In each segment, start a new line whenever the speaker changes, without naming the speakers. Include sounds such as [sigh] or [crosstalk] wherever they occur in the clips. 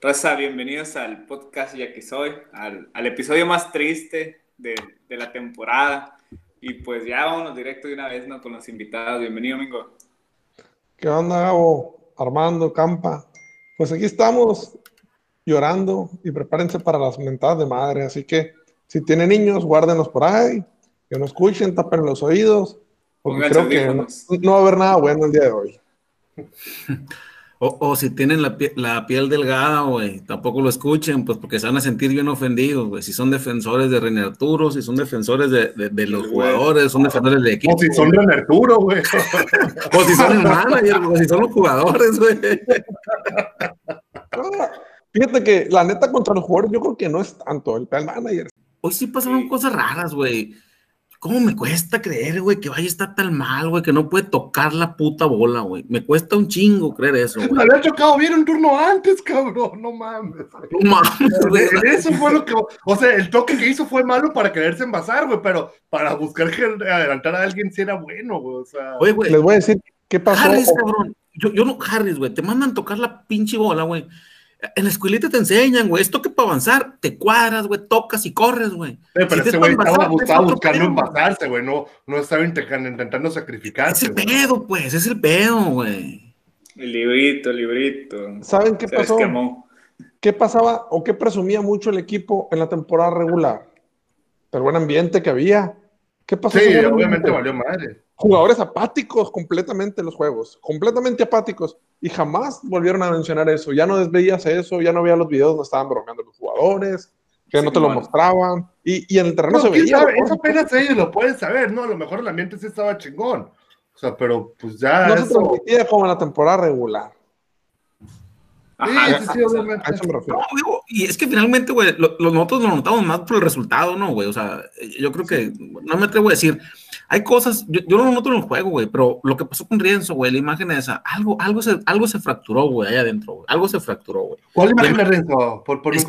Raza, bienvenidos al podcast Ya que soy, al, al episodio más triste de, de, la temporada. Y pues ya vámonos directo de una vez ¿no? con los invitados. Bienvenido, Mingo.
¿Qué onda, Gabo? Armando, Campa. Pues aquí estamos llorando y prepárense para las mentadas de madre. Así que si tienen niños, guárdenlos por ahí, que no escuchen, tapen los oídos, porque creo que no, no va a haber nada bueno el día de hoy. [laughs]
O, o, si tienen la, pie, la piel delgada, güey, tampoco lo escuchen, pues porque se van a sentir bien ofendidos, güey. Si son defensores de René Arturo, si son defensores de, de, de los jugadores, son defensores de equipo.
O si son René Arturo, güey. [laughs]
o si son el manager, o si son los jugadores, güey.
Fíjate que la neta contra los jugadores yo creo que no es tanto el, el manager.
Hoy sí pasaron sí. cosas raras, güey. ¿Cómo me cuesta creer, güey, que vaya a estar tan mal, güey, que no puede tocar la puta bola, güey? Me cuesta un chingo creer eso, güey.
Me había chocado bien un turno antes, cabrón, no mames.
No mames,
güey. Eso fue lo que, o sea, el toque que hizo fue malo para quererse envasar, güey, pero para buscar adelantar a alguien sí era bueno, güey, o sea.
Oye, güey. Les voy a decir qué pasó.
Harris, cabrón. Yo, yo no, Harris, güey, te mandan tocar la pinche bola, güey. En la escuelita te enseñan, güey, esto que para avanzar, te cuadras, güey, tocas y corres, güey.
Sí, pero si ese güey estaba, estaba buscando envasarse, güey, no, no estaba intentando sacrificarse.
Es el pedo, pues, es el pedo, güey.
El librito, el librito.
¿Saben qué pasó? ¿Qué pasaba o qué presumía mucho el equipo en la temporada regular? El buen ambiente que había. ¿Qué pasó?
Sí, obviamente valió madre.
Jugadores apáticos completamente en los juegos, completamente apáticos. Y jamás volvieron a mencionar eso. Ya no veías eso, ya no veía los videos donde estaban bromeando los jugadores, que sí, no te lo mostraban. Y, y, en el terreno no, se veía.
Sabe? Eso apenas ellos lo pueden saber, ¿no? A lo mejor el ambiente sí estaba chingón. O sea, pero pues ya.
No
eso...
se transmitía como en la temporada regular.
Ajá, sí, sí, obviamente. No, digo, y es que finalmente, güey, lo, nosotros lo notamos más por el resultado, ¿no, güey? O sea, yo creo que, no me atrevo a decir, hay cosas, yo, yo no lo noto en el juego, güey, pero lo que pasó con Rienzo, güey, la imagen esa, algo, algo, se, algo se fracturó, güey, allá adentro, güey, algo se fracturó, güey.
¿Cuál imagen de Rienzo? Por, por
es.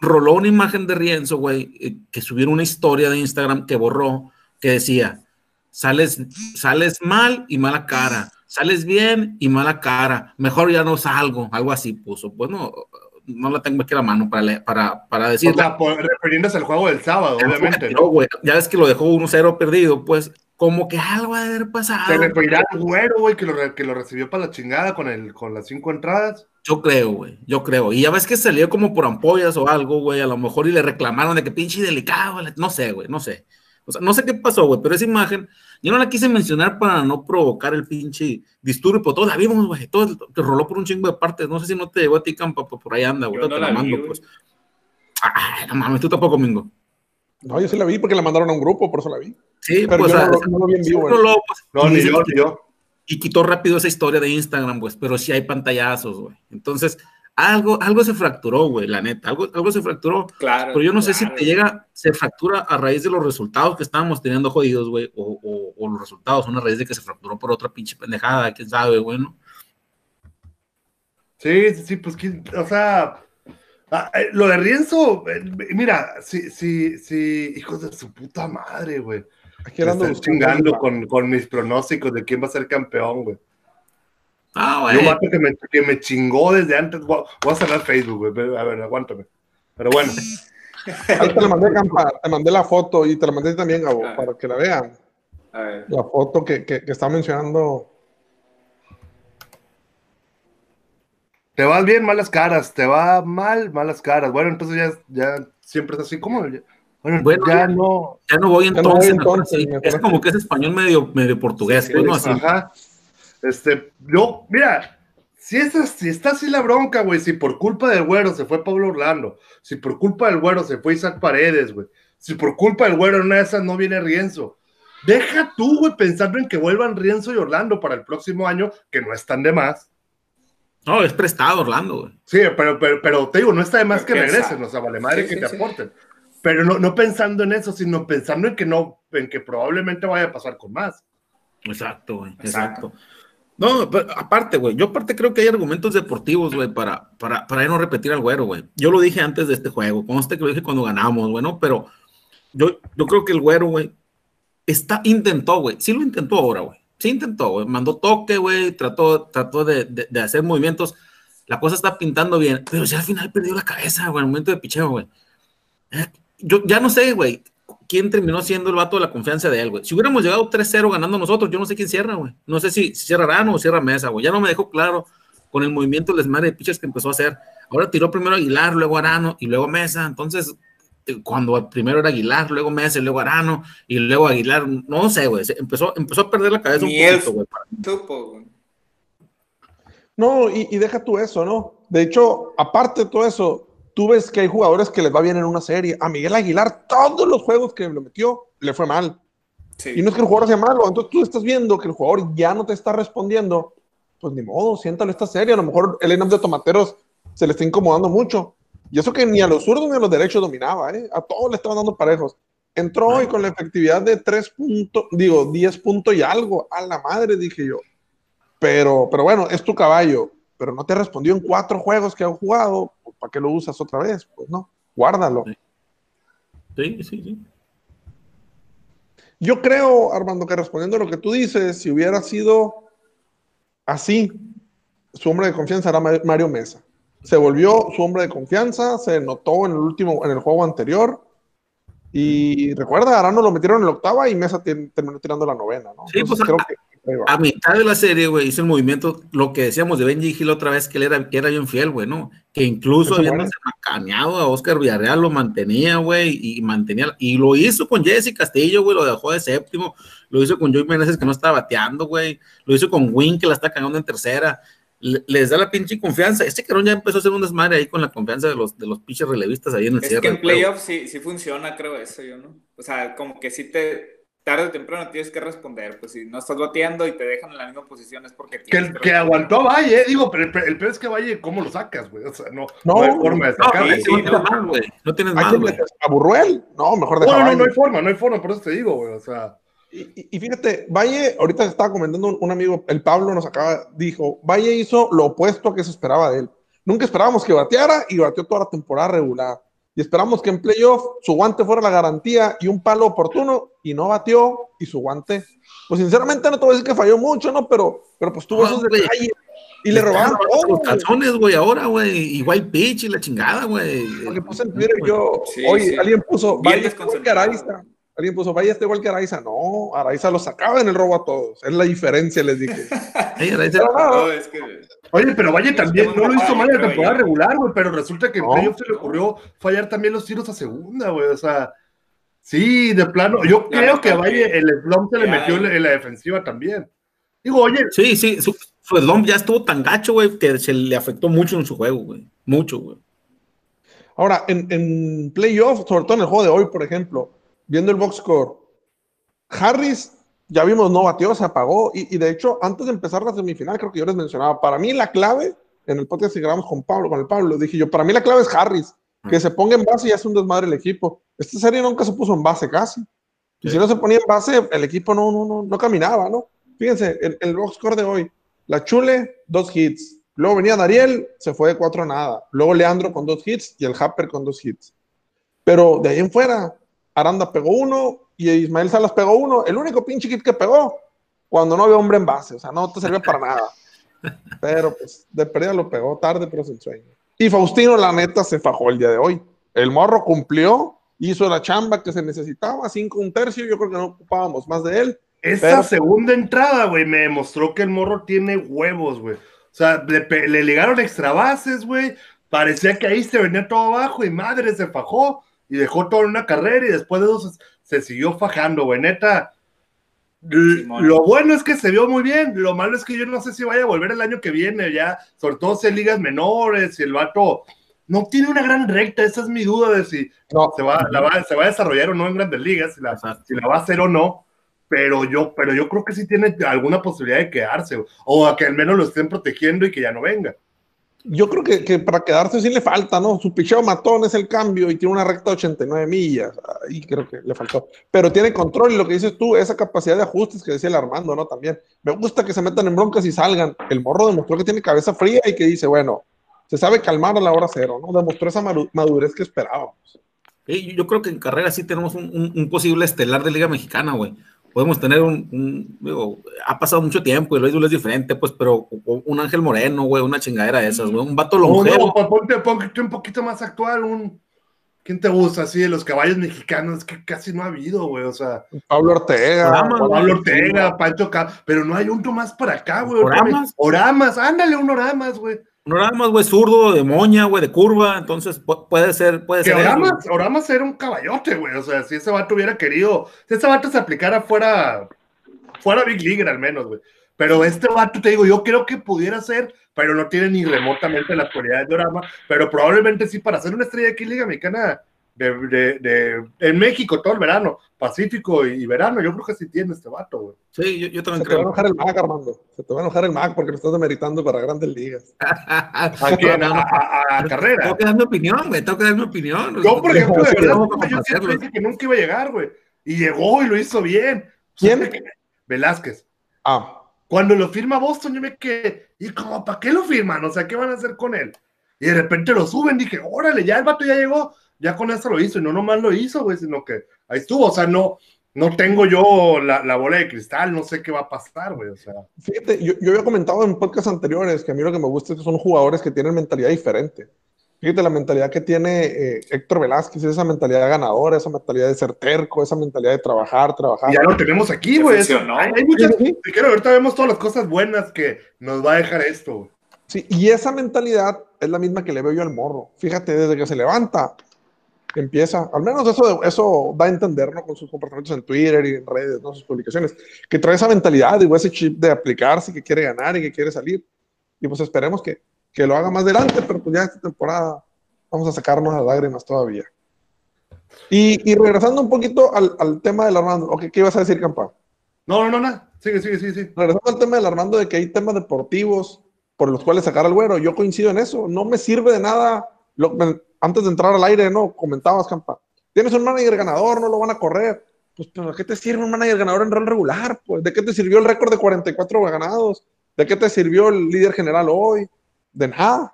Roló una imagen de Rienzo, güey, eh, que subieron una historia de Instagram que borró, que decía, sales, sales mal y mala cara sales bien y mala cara, mejor ya no salgo, algo así puso. Bueno, no la tengo aquí a la mano para, para, para decir.
O sea, refiriéndose al juego del sábado, obviamente.
No, güey, ya ves que lo dejó 1-0 perdido, pues como que algo ha de haber pasado.
Se referirá al güero, güey, que lo, que lo recibió para la chingada con, el, con las cinco entradas.
Yo creo, güey, yo creo. Y ya ves que salió como por ampollas o algo, güey, a lo mejor y le reclamaron de que pinche delicado, no sé, güey, no sé. O sea, no sé qué pasó, güey, pero esa imagen, yo no la quise mencionar para no provocar el pinche disturbio, pero todos la vimos, güey, todo te roló por un chingo de partes. No sé si no te llegó a ti, Campa, por ahí anda, güey, no te la, la mando, vi, pues. Ay, no mames, tú tampoco, Mingo.
No, yo sí la vi porque la mandaron a un grupo, por eso la vi.
Sí,
pero
pues,
yo
o sea,
no, no, lo vi en vivo.
No, lo, pues,
no ni yo, ni yo.
Y quitó rápido esa historia de Instagram, pues, pero sí hay pantallazos, güey. Entonces, algo, algo se fracturó, güey, la neta, algo, algo se fracturó.
Claro.
Pero yo no
claro.
sé si te llega, se fractura a raíz de los resultados que estábamos teniendo jodidos, güey, o, o, o, los resultados son a raíz de que se fracturó por otra pinche pendejada, quién sabe, güey, ¿no?
Sí, sí, sí, pues, o sea, lo de Rienzo, eh, mira, sí, sí, sí, hijos de su puta madre, güey. Aquí Estoy chingando con, con mis pronósticos de quién va a ser campeón, güey.
Ah, güey.
Yo mato que me, que me chingó desde antes. Voy a cerrar Facebook, güey. A ver, aguántame. Pero bueno. [laughs]
Ahí te la mandé, Campa, te mandé la foto y te la mandé también, Gabo,
Ah.
para que la vean. La foto que, que, que está mencionando.
Te vas bien, malas caras. Te va mal, malas caras. Bueno, entonces ya, ya siempre es así como. Bueno,
bueno
ya,
ya,
no.
Ya no voy entonces.
Ya no voy entonces,
sí,
me
es como que es español medio, medio portugués,
Sí,
pues, ¿no? Así.
Ajá. Este, yo, mira, si, es, si está así la bronca, güey, si por culpa del güero se fue Pablo Orlando, si por culpa del güero se fue Isaac Paredes, güey, si por culpa del güero en una de esas no viene Rienzo, deja tú, güey, pensando en que vuelvan Rienzo y Orlando para el próximo año, que no están de más.
No, es prestado Orlando, güey.
Sí, pero, pero, pero te digo, no está de más que regresen, o sea, vale madre
Sí,
que
sí,
te
sí.
aporten. Pero no, no pensando en eso, sino pensando en que no, en que probablemente vaya a pasar con más.
Exacto, güey.
Exacto.
Exacto. No, pero aparte, güey, yo aparte creo que hay argumentos deportivos, güey, para, para, para no repetir al güero, güey. Yo lo dije antes de este juego, conste que lo dije cuando ganamos, güey, ¿no? Pero yo, yo creo que el güero, güey, está, intentó, güey, sí lo intentó ahora, güey. Sí intentó, güey. Mandó toque, güey, trató, trató de, de- de hacer movimientos. La cosa está pintando bien, pero ya al final perdió la cabeza, güey, en el momento de picheo, güey. Eh, Yo ya no sé, güey, quién terminó siendo el vato de la confianza de él, güey. Si hubiéramos llegado 3-0 ganando nosotros, yo no sé quién cierra, güey. No sé si, si cierra Arano o cierra Mesa, güey. Ya no me dejó claro con el movimiento de desmadre de pitchers que empezó a hacer. Ahora tiró primero Aguilar, luego Arano y luego Mesa. Entonces, eh, cuando primero era Aguilar, luego Mesa, y luego Arano y luego Aguilar, no sé, güey. Empezó, empezó a perder la cabeza
Ni
un poquito, güey.
No, y, y deja tú eso, ¿no? De hecho, aparte de todo eso, tú ves que hay jugadores que les va bien en una serie. A Miguel Aguilar, todos los juegos que le metió, le fue mal.
Sí.
Y no es que el jugador sea malo, entonces tú estás viendo que el jugador ya no te está respondiendo, pues ni modo, siéntalo esta serie. A lo mejor el line de tomateros se le está incomodando mucho. Y eso que ni a los zurdos ni a los derechos dominaba, ¿eh? A todos le estaban dando parejos. Entró hoy con la efectividad de 3 puntos, digo, 10 puntos y algo. A la madre, dije yo. Pero, pero bueno, es tu caballo. Pero no te respondió en cuatro juegos que han jugado. ¿Para qué lo usas otra vez? Pues no, guárdalo.
Sí, sí, sí.
Yo creo, Armando, que respondiendo a lo que tú dices, si hubiera sido así, su hombre de confianza era Ma- Mario Mesa. Se volvió su hombre de confianza, se notó en el último, en el juego anterior. Y recuerda, Arano lo metieron en la octava y Mesa te- terminó tirando la novena, ¿no?
Sí,
Entonces,
pues,
creo que.
A mitad de la serie, güey, hizo el movimiento, lo que decíamos de Benji Gil otra vez, que él era, que era bien fiel, güey, ¿no? Que incluso habiéndose macaneado a Oscar Villarreal, lo mantenía, güey, y mantenía, y lo hizo con Jesse Castillo, güey, lo dejó de séptimo, lo hizo con Joey Meneses, que no estaba bateando, güey, lo hizo con Win, que la está cagando en tercera, Le- les da la pinche confianza. Este carón ya empezó a hacer un desmadre ahí con la confianza de los, de los pinches relevistas ahí en el
Es
cierre.
que en playoffs sí, sí funciona, creo eso yo, ¿no? O sea, como que sí te, tarde o temprano tienes que responder, pues si no estás bateando y te dejan en la misma posición es porque
Que, aguantó a Valle, eh, digo, pero el, el peor es que Valle, ¿cómo lo sacas, güey? O sea, no, no,
No,
hay forma de
No,
sacarlo.
no,
sí,
no tienes
no.
tienes
¿A
más,
quién
güey.
metes? ¿A Burruel? No, mejor deja
No, no, no, hay forma, no hay forma, por eso te digo, güey. O sea,
Y, y- y fíjate, Valle, ahorita estaba comentando un, un amigo, el Pablo nos acaba, dijo, Valle hizo lo opuesto a que se esperaba de él. Nunca esperábamos que bateara y bateó toda la temporada regular. Y esperamos que en playoff su guante fuera la garantía y un palo oportuno y no bateó y su guante, pues sinceramente no te voy a decir que falló mucho, ¿no? Pero, pero pues tuvo
No,
esos detalles y le robaron
Los
todo. güey.
calzones, güey, ahora, güey. Igual pitch y la chingada, güey.
Porque puse en Twitter yo,
Sí,
oye,
sí.
alguien puso, está igual que. Araiza. Alguien puso, Valle está igual que Araiza. No, Araiza lo sacaba en el robo a todos. Es la diferencia, les dije. [laughs] No,
No, es que
oye, pero Valle también no lo hizo mal en la temporada regular, güey, pero resulta que en playoff se le ocurrió fallar también los tiros a segunda, güey. O sea, sí, de plano. Yo
La
creo que a Valle
que-
el slump se le metió en la defensiva también. Digo, oye,
Sí, sí, su, su slump ya estuvo tan gacho, güey, que se le afectó mucho en su juego, güey. Mucho, güey.
Ahora, en, en playoff, sobre todo en el juego de hoy, por ejemplo, viendo el box score, Harris, ya vimos, no batió, se apagó. Y, y de hecho, antes de empezar la semifinal, creo que yo les mencionaba, para mí la clave, en el podcast que grabamos con Pablo, con el Pablo, dije yo, para mí la clave es Harris, que se ponga en base y hace un desmadre el equipo. Esta serie nunca se puso en base casi. Y si no se ponía en base, el equipo no, no, no, no caminaba, ¿no? Fíjense, el, el box score de hoy, la Chule, dos hits. Luego venía Dariel, se fue de cuatro a nada. Luego Leandro con dos hits y el Happer con dos hits. Pero de ahí en fuera, Aranda pegó uno y Ismael Salas pegó uno. El único pinche hit que pegó cuando no había hombre en base. O sea, no te servía para nada. Pero pues de pérdida lo pegó tarde, pero sin sueño. Y Faustino, la neta, se fajó el día de hoy. El morro cumplió, hizo la chamba que se necesitaba, cinco un tercio. Yo creo que no ocupábamos más de él.
esa
Pero-
segunda entrada, güey, me demostró que el morro tiene huevos, güey. O sea, le, le ligaron extra bases, güey. Parecía que ahí se venía todo abajo y madre se fajó y dejó todo en una carrera y después de eso se, siguió fajando, güey. Neta, l-
Simón.
lo bueno es que se vio muy bien. Lo malo es que yo no sé si vaya a volver el año que viene ya, sobre todo si en ligas menores, si el vato no tiene una gran recta. Esa es mi duda de si
No,
se va, la va, se va a desarrollar o no en grandes ligas, si la,
Exacto.
si la va a hacer o no. Pero yo, pero yo creo que sí tiene alguna posibilidad de quedarse, o a que al menos lo estén protegiendo y que ya no venga.
Yo creo que, que, para quedarse sí le falta, ¿no? Su picheo matón es el cambio y tiene una recta de 89 millas. Ahí creo que le faltó. Pero tiene control y lo que dices tú, esa capacidad de ajustes que decía el Armando, ¿no? También. Me gusta que se metan en broncas y salgan. El morro demostró que tiene cabeza fría y que dice, bueno, se sabe calmar a la hora cero, ¿no? Demostró esa madurez que esperábamos.
Yo creo que en carrera sí tenemos un, un, un posible estelar de Liga Mexicana, güey podemos tener un, digo, ha pasado mucho tiempo y lo es diferente, pues, pero un Ángel Moreno, güey, una chingadera de esas, güey, un vato longevo.
No, no, ponte, ponte, un poquito más actual, un, ¿quién te gusta así de los caballos mexicanos? Que casi no ha habido, güey, o sea.
Pablo Ortega.
Pablo Ortega, Pancho K, pero no hay un más para acá, güey. Oramas. Oramas, ándale un Oramas, güey.
No nada más, güey, zurdo, de moña, güey, de curva, entonces puede ser, puede ser.
Oramas, Oramas era un caballote, güey, o sea, si ese vato hubiera querido, si ese vato se aplicara fuera, fuera Big League al menos, güey. Pero este vato, te digo, yo creo que pudiera ser, pero no tiene ni remotamente las cualidades de Orama, pero probablemente sí para ser una estrella aquí en Liga Mexicana de, de, en México todo el verano, Pacífico y, verano, yo creo que sí tiene este vato, güey.
Sí, yo, yo también
Se te va a enojar el Mac, Armando. Se te va a enojar el Mac porque lo estás demeritando para grandes ligas. [laughs]
¿A, a, carrera.
Tengo que dar mi opinión, güey, tengo que dar mi opinión.
Yo, por ejemplo, de verdad, yo siempre dije que nunca iba a llegar, güey. Y llegó y lo hizo bien.
¿Quién?
Velázquez.
Ah.
Cuando lo firma Boston, yo me quedé, ¿y cómo, para qué lo firman? O sea, ¿qué van a hacer con él? Y de repente lo suben, dije, órale, ya el vato ya llegó ya con eso lo hizo, y no nomás lo hizo, güey, sino que ahí estuvo, o sea, no, no tengo yo la, bola de cristal, no sé qué va a pasar, güey, o sea.
Fíjate, yo, yo había comentado en podcasts anteriores que a mí lo que me gusta es que son jugadores que tienen mentalidad diferente. Fíjate la mentalidad que tiene eh, Héctor Velázquez, esa mentalidad ganadora, esa mentalidad de ser terco, esa mentalidad de trabajar, trabajar.
ya lo tenemos aquí, güey. Hay, hay, muchas. Sí, sí. ahorita vemos todas las cosas buenas que nos va a dejar esto.
Sí, y esa mentalidad es la misma que le veo yo al morro. Fíjate, desde que se levanta, empieza, al menos eso, eso da a entender, ¿no? Con sus comportamientos en Twitter y en redes, ¿no? Sus publicaciones, que trae esa mentalidad y ese chip de aplicarse, que quiere ganar y que quiere salir. Y pues esperemos que, que lo haga más adelante, pero pues ya esta temporada vamos a sacarnos las lágrimas todavía. Y, y regresando un poquito al, al tema del Armando, okay, ¿qué ibas a decir, Campa?
No, no, no, no, sigue, sigue, sigue, sigue.
Regresando al tema del Armando de que hay temas deportivos por los cuales sacar al güero, yo coincido en eso, no me sirve de nada lo, antes de entrar al aire, ¿no? Comentabas, Campa. Tienes un manager ganador, no lo van a correr. Pues, ¿pero ¿de qué te sirve un manager ganador en rol regular? Pues, ¿de qué te sirvió el récord de 44 ganados? ¿De qué te sirvió el líder general hoy? De nada.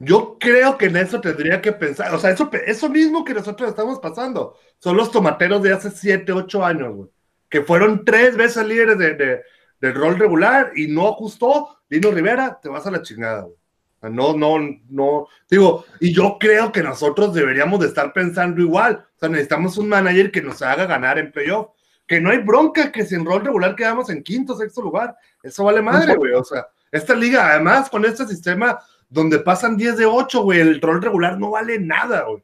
Yo creo que en eso tendría que pensar. O sea, eso, eso mismo que nosotros estamos pasando son los tomateros de hace 7, 8 años, güey. Que fueron tres veces líderes de, de, del rol regular y no ajustó. Lino Rivera, te vas a la chingada, güey. No, no, no. Digo, y yo creo que nosotros deberíamos de estar pensando igual. O sea, necesitamos un manager que nos haga ganar en playoff. Que no hay bronca que sin rol regular quedamos en quinto, sexto lugar. Eso vale madre, güey. O sea, esta liga, además, con este sistema donde pasan 10 de 8, güey, el rol regular no vale nada, güey.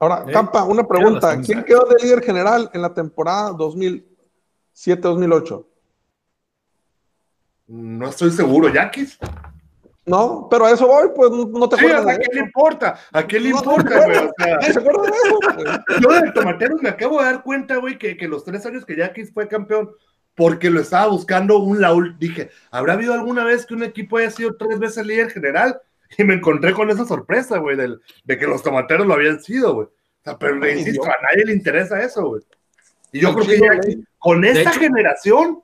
Ahora, Campa, una pregunta. ¿Quién quedó de líder general en la temporada 2007-2008?
No estoy seguro, Yaquis.
No, pero a eso voy, pues no te acuerdas.
¿a qué le importa? ¿A qué le importa, güey? O sea, ¿Se acuerda de eso? Yo del Tomateros me acabo de dar cuenta, güey, que, que los tres años que Yaquis fue campeón, porque lo estaba buscando un Laúl, dije, ¿habrá habido alguna vez que un equipo haya sido tres veces líder general? Y me encontré con esa sorpresa, güey, de que los tomateros lo habían sido, güey. O sea, pero le insisto, a nadie le interesa eso, güey. Y yo creo que ya, con esta generación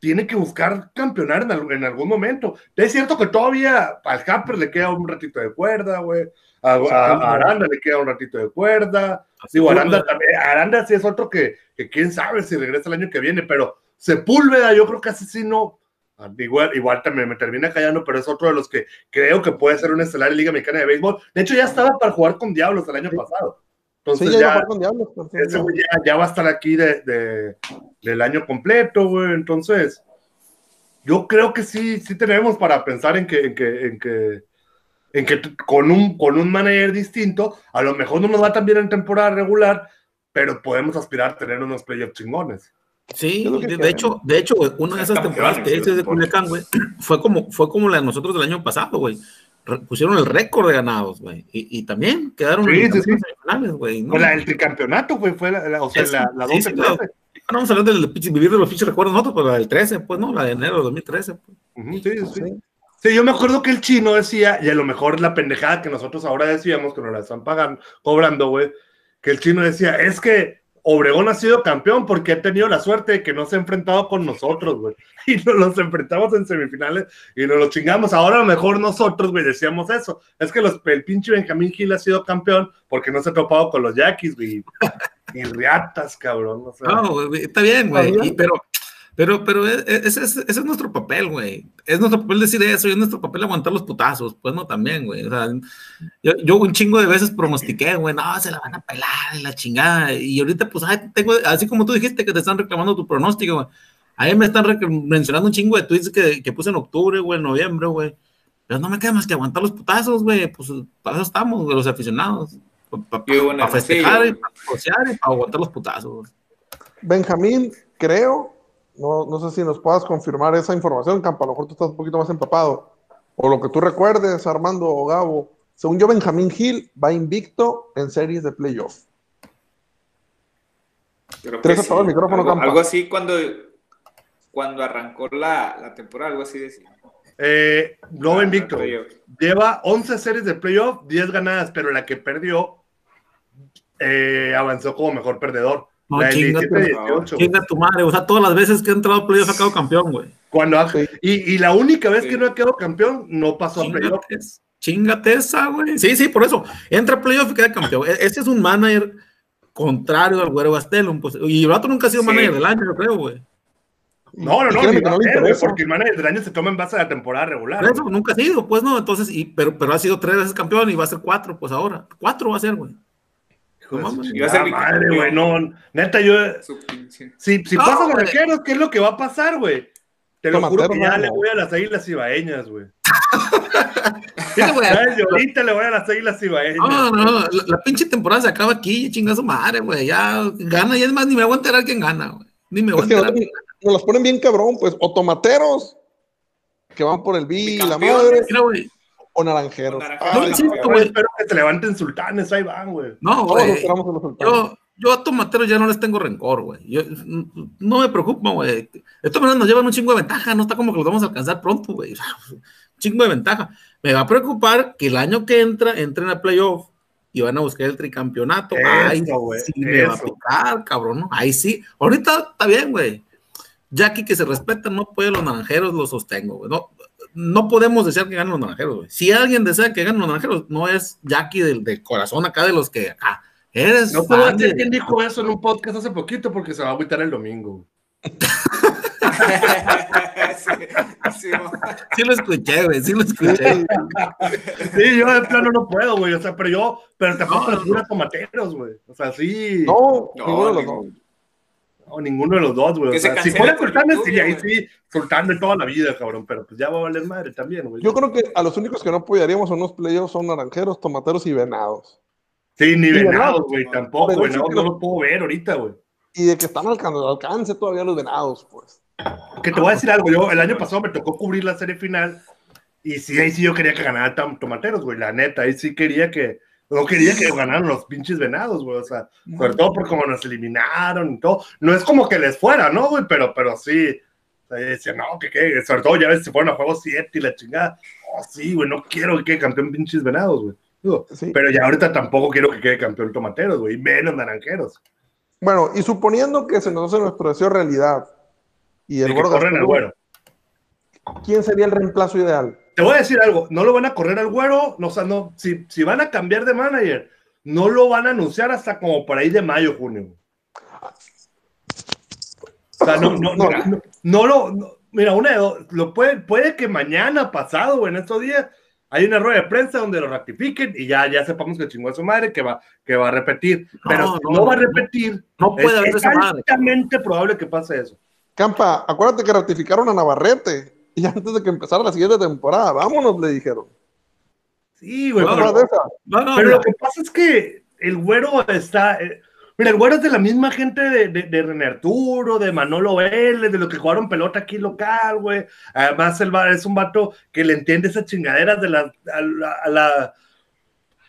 tiene que buscar campeonar en, algún momento. Es cierto que todavía al Hamper le queda un ratito de cuerda, güey. A, Aranda le queda un ratito de cuerda. Digo, Aranda también. Aranda sí es otro que, que, quién sabe si regresa el año que viene, pero Sepúlveda, yo creo que así sí no. Igual, igual también me termina callando, pero es otro de los que creo que puede ser un estelar en Liga Mexicana de Béisbol. De hecho, ya estaba para jugar con Diablos el año pasado. Entonces ya, ya, va a estar aquí de, del año completo, güey. Entonces, yo creo que sí, sí tenemos para pensar en que, en que, en que, en que con un, con un manager distinto, a lo mejor no nos va tan bien en temporada regular, pero podemos aspirar a tener unos playoffs chingones.
Sí, de, hecho, de hecho, una de esas temporadas que dices de Culiacán, güey, [clears throat] fue como, fue como la de nosotros del año pasado, güey pusieron el récord de ganados, güey. Y, y, también quedaron
sí, en sí, sí. güey. ¿no? La, el tricampeonato, güey, fue la, la, o sea, la, la 12 sí,
no vamos a hablar del vivir de los fichos recuerdos nosotros, pero la del 13, pues, ¿no? La de enero de 2013. Pues.
Uh -huh, sí, sí. Sí, yo me acuerdo que el chino decía, y a lo mejor la pendejada que nosotros ahora decíamos, que nos la están pagando, cobrando, güey, que el chino decía, es que Obregón ha sido campeón porque ha tenido la suerte de que no se ha enfrentado con nosotros, güey. [laughs] Y nos los enfrentamos en semifinales y nos lo chingamos. Ahora a lo mejor nosotros, güey, decíamos eso. Es que los, el pinche Benjamín Gil ha sido campeón porque no se ha topado con los Yaquis, güey. [laughs] Y riatas, cabrón. O sea,
No, güey, está bien, güey. Pero, pero, pero e- e- ese, es- ese es nuestro papel, güey. Es nuestro papel decir eso y es nuestro papel aguantar los putazos. Pues no, también, güey. O sea, yo, yo un chingo de veces pronostiqué, güey, no, se la van a pelar y la chingada. Y ahorita, pues, ay, tengo, así como tú dijiste que te están reclamando tu pronóstico, güey. Ahí me están mencionando un chingo de tweets que, que puse en octubre, güey, en noviembre, güey. Pero no me queda más que aguantar los putazos, güey. Pues para eso estamos, güey, los aficionados. Para
Qué buena
festejar y para negociar y para aguantar los putazos.
Benjamín, creo, no, no sé si nos puedas confirmar esa información, Campa, a lo mejor tú estás un poquito más empapado, o lo que tú recuerdes, Armando o Gabo. Según yo, Benjamín Gil va invicto en series de playoff.
Creo
Tres
que
apagó el micrófono,
algo, así cuando, cuando arrancó la, la temporada, algo así decía.
eh, no
Ah,
invicto. Lleva 11 series de playoff, 10 ganadas, pero la que perdió eh, avanzó como mejor perdedor.
No,
la del
chingate,
17-18, güey.
Chinga tu madre, o sea, todas las veces que ha entrado a playoff ha quedado campeón, güey.
Cuando ha-
Sí.
y, y la única vez
Sí.
que no ha quedado campeón, no pasó a playoff.
Chingate, esa- chingate güey. Sí, sí, por eso. Entra a playoff y queda campeón. E- Ese es un manager contrario al güero Gastelum. Pues, y el vato nunca ha sido
Sí.
manager del año, yo creo, güey.
No, no, no,
no
ser, güey,
interesa.
porque el manager del año se toma en base a la temporada regular.
Por eso, nunca ha sido, pues no. Entonces, y, pero, pero ha sido tres veces campeón y va a ser cuatro, pues ahora. Cuatro va a ser, güey.
Madre,
bicampeón.
güey, no, neta, yo, si, si pasa con arqueros, ¿qué es lo que va a pasar, güey? Te lo juro que ya le voy a las águilas ibaeñas, güey. [laughs] Yo ahorita le voy a las águilas ibaeñas.
No, no, la, la pinche temporada se acaba aquí, chinga su madre, güey. Ya gana y es más, ni me voy a enterar quién gana, güey. Ni me voy a enterar.
nos, las ponen bien cabrón, pues, o tomateros, que van por el B, la madre,
Mira, güey.
O naranjeros.
O naranjeros.
Ay,
No, insisto,
Yo
güey.
espero que te levanten sultanes, ahí van, güey.
No, güey.
esperamos a los sultanes.
Yo, yo a Tomateros ya no les tengo rencor, güey. Yo, no me preocupa, güey. De todas maneras nos llevan un chingo de ventaja, no está como que los vamos a alcanzar pronto, güey. [laughs] Un chingo de ventaja. Me va a preocupar que el año que entra, entren a playoff y van a buscar el tricampeonato.
Eso,
Ahí
güey,
sí me va a picar, cabrón, ¿no? Ahí sí. Ahorita está bien, güey. Jackie que se respeta, no puede los naranjeros, lo sostengo, güey. No, no podemos desear que ganen los naranjeros, güey. Si alguien desea que ganen los naranjeros, no es Jackie del, del corazón acá de los que acá. Eres
No puedo decir
de-
quién dijo eso en un podcast hace poquito porque se va a agüitar el domingo. [laughs]
sí, sí,
Sí lo escuché, güey, sí lo escuché.
Sí, yo de plano no puedo, güey. O sea, pero yo, pero tampoco
No,
les pura tomateros, güey. O sea, sí.
No,
No,
ninguno. dos.
No, ninguno de los dos, güey. O
se
si fuera sultanes, sí, ahí sí, sultán de toda la vida, cabrón. Pero pues ya va a valer madre también, güey.
Yo creo que a los únicos que no apoyaríamos en unos playoffs son naranjeros, tomateros y venados.
Sí, ni venados, güey, tampoco, güey. No, no
lo-
puedo ver ahorita, güey.
Y de que están al alcance, al alcance todavía los venados, pues.
Que te voy a decir algo, yo el año pasado me tocó cubrir la serie final y sí, ahí sí yo quería que ganara Tom- Tomateros, güey, la neta, ahí sí quería que, no quería que ganaran los pinches venados, güey, o sea, sobre todo por cómo nos eliminaron y todo, no es como que les fuera, ¿no, güey? Pero, pero sí, o sea, decía, no, que qué, sobre todo ya ves, se fueron a juego 7 y la chingada, oh, sí, güey, no quiero que quede campeón pinches venados, güey.
Sí.
Pero ya ahorita tampoco quiero que quede campeón Tomateros, güey, y menos naranjeros.
Bueno, y suponiendo que se nos hace nuestro deseo realidad y
Y
el
que
gordo
corren al güero.
¿Quién sería el reemplazo ideal?
Te voy a decir algo, no lo van a correr al güero, no, o sea, no, si, si van a cambiar de manager, no lo van a anunciar hasta como por ahí de mayo, junio. O sea, no, no, no, no, no lo, no- mira, una de dos, lo puede, puede que mañana pasado o en estos días hay una rueda de prensa donde lo ratifiquen y ya, ya sepamos que chingó a su madre que va, que va a repetir. Pero
No,
si
no,
no, va a repetir,
No puede haber
es,
esa madre.
altamente probable que pase eso.
Campa, acuérdate que ratificaron a Navarrete y antes de que empezara la siguiente temporada, vámonos, le dijeron.
Sí, güey,
No,
pero-.
No, no,
Pero lo que pasa es que el güero está. eh, mira, el güero es de la misma gente de, de, de René Arturo, de Manolo Vélez, de los que jugaron pelota aquí local, güey. Además, el va- es un vato que le entiende esas chingaderas de la, a la, a la-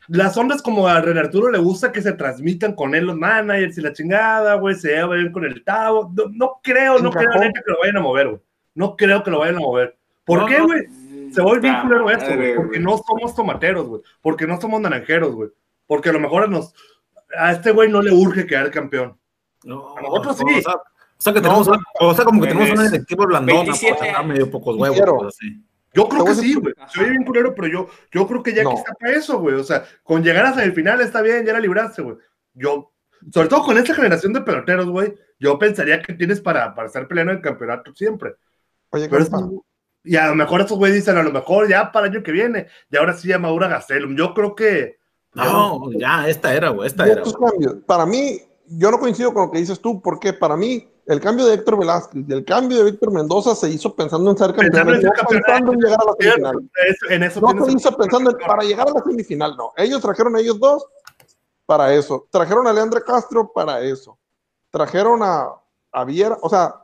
las ondas como a René Arturo le gusta que se transmitan con él los managers y la chingada, güey, se lleva bien con el Tavo. No, no creo, no creo neta, que lo vayan a mover, güey. No creo que lo vayan a mover. ¿Por
No,
qué,
no.
güey? se vuelve bien
Puta
culero esto, güey, porque no somos tomateros, güey, porque no somos naranjeros, güey, porque a lo mejor a, nos, a este güey no le urge quedar campeón.
No,
A nosotros sí.
O sea, o sea que tenemos, una- o sea, como que tenemos una directiva blandona
27
para sacar medio pocos huevos. pues, así.
Yo creo que
a
sí, güey. Soy bien culero, pero yo, yo creo que ya
No.
que está para eso, güey. O sea, con llegar a semifinal está bien, ya la libraste, güey. Yo, sobre todo con esta generación de peloteros, güey, yo pensaría que tienes para, para estar peleando el campeonato siempre.
Oye,
Pero
compa,
es- y a lo mejor estos güeyes dicen, a lo mejor ya para el año que viene, y ahora sí ya madura Gastelum. Yo creo que.
No, ya, esta era, güey, esta era. güey.
Para mí, yo no coincido con lo que dices tú, porque para mí, el cambio de Héctor Velázquez y el cambio de Víctor Mendoza se hizo pensando en ser
Pensando
campeones,
en ser
no pensando en llegar a la semifinal.
en eso
No se hizo pensando en para llegar a la semifinal, no. Ellos trajeron a ellos dos para eso. Trajeron a Leandro Castro para eso. Trajeron a, a Viera, o sea,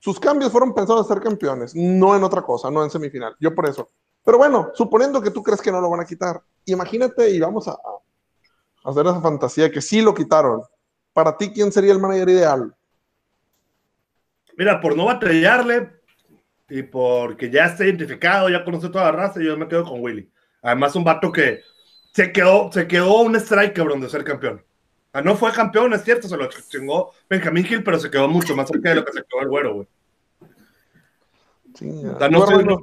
sus cambios fueron pensados en ser campeones, no en otra cosa, no en semifinal. Yo por eso. Pero bueno, suponiendo que tú crees que no lo van a quitar, imagínate y vamos a, a hacer esa fantasía que sí lo quitaron. Para ti, ¿quién sería el manager ideal?
Mira, por no batallarle y porque ya está identificado, ya conoce toda la raza, yo me quedo con Willy. Además, un vato que se quedó, se quedó un strike, cabrón, de ser campeón. No fue campeón, es cierto, se lo chingó Benjamín Gil, pero se quedó mucho más cerca de lo que se quedó el güero, güey. O sea, no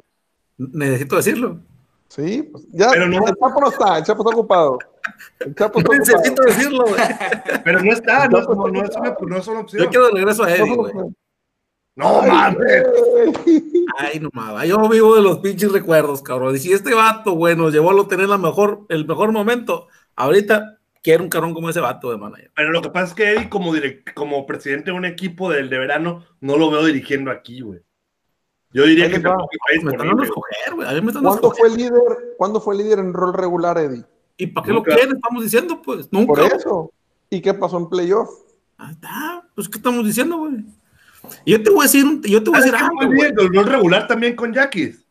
Necesito decirlo.
Sí, pues ya.
Pero no-
El Chapo no está, el Chapo está ocupado. El Chapo está ocupado.
Necesito decirlo, güey.
pero no está, no, no, no es una, no es una opción.
Yo quiero de regreso a Eddie, güey.
No mames.
Ay, no mames, yo vivo de los pinches recuerdos, cabrón. Y si este vato, güey, nos llevó a tener la mejor, el mejor momento, ahorita quiero un cabrón como ese vato de manager.
Pero lo que pasa es que Eddie, como, direct- como presidente de un equipo del de verano, no lo veo dirigiendo aquí, güey. Yo diría
Ahí
que
les va.
tampoco está
Me están dando a
disponible.
escoger, güey. A mí me están dando a
¿Cuándo fue líder? ¿Cuándo fue líder en rol regular, Eddie?
¿Y para qué
Nunca.
lo quieren? Estamos diciendo, pues. Nunca.
Por eso. ¿Y qué pasó en playoff?
Ahí está. Pues, ¿qué estamos diciendo, güey? Yo te voy a decir, yo te voy a
¿Sabes
decir algo?
El rol regular también con Yaquis.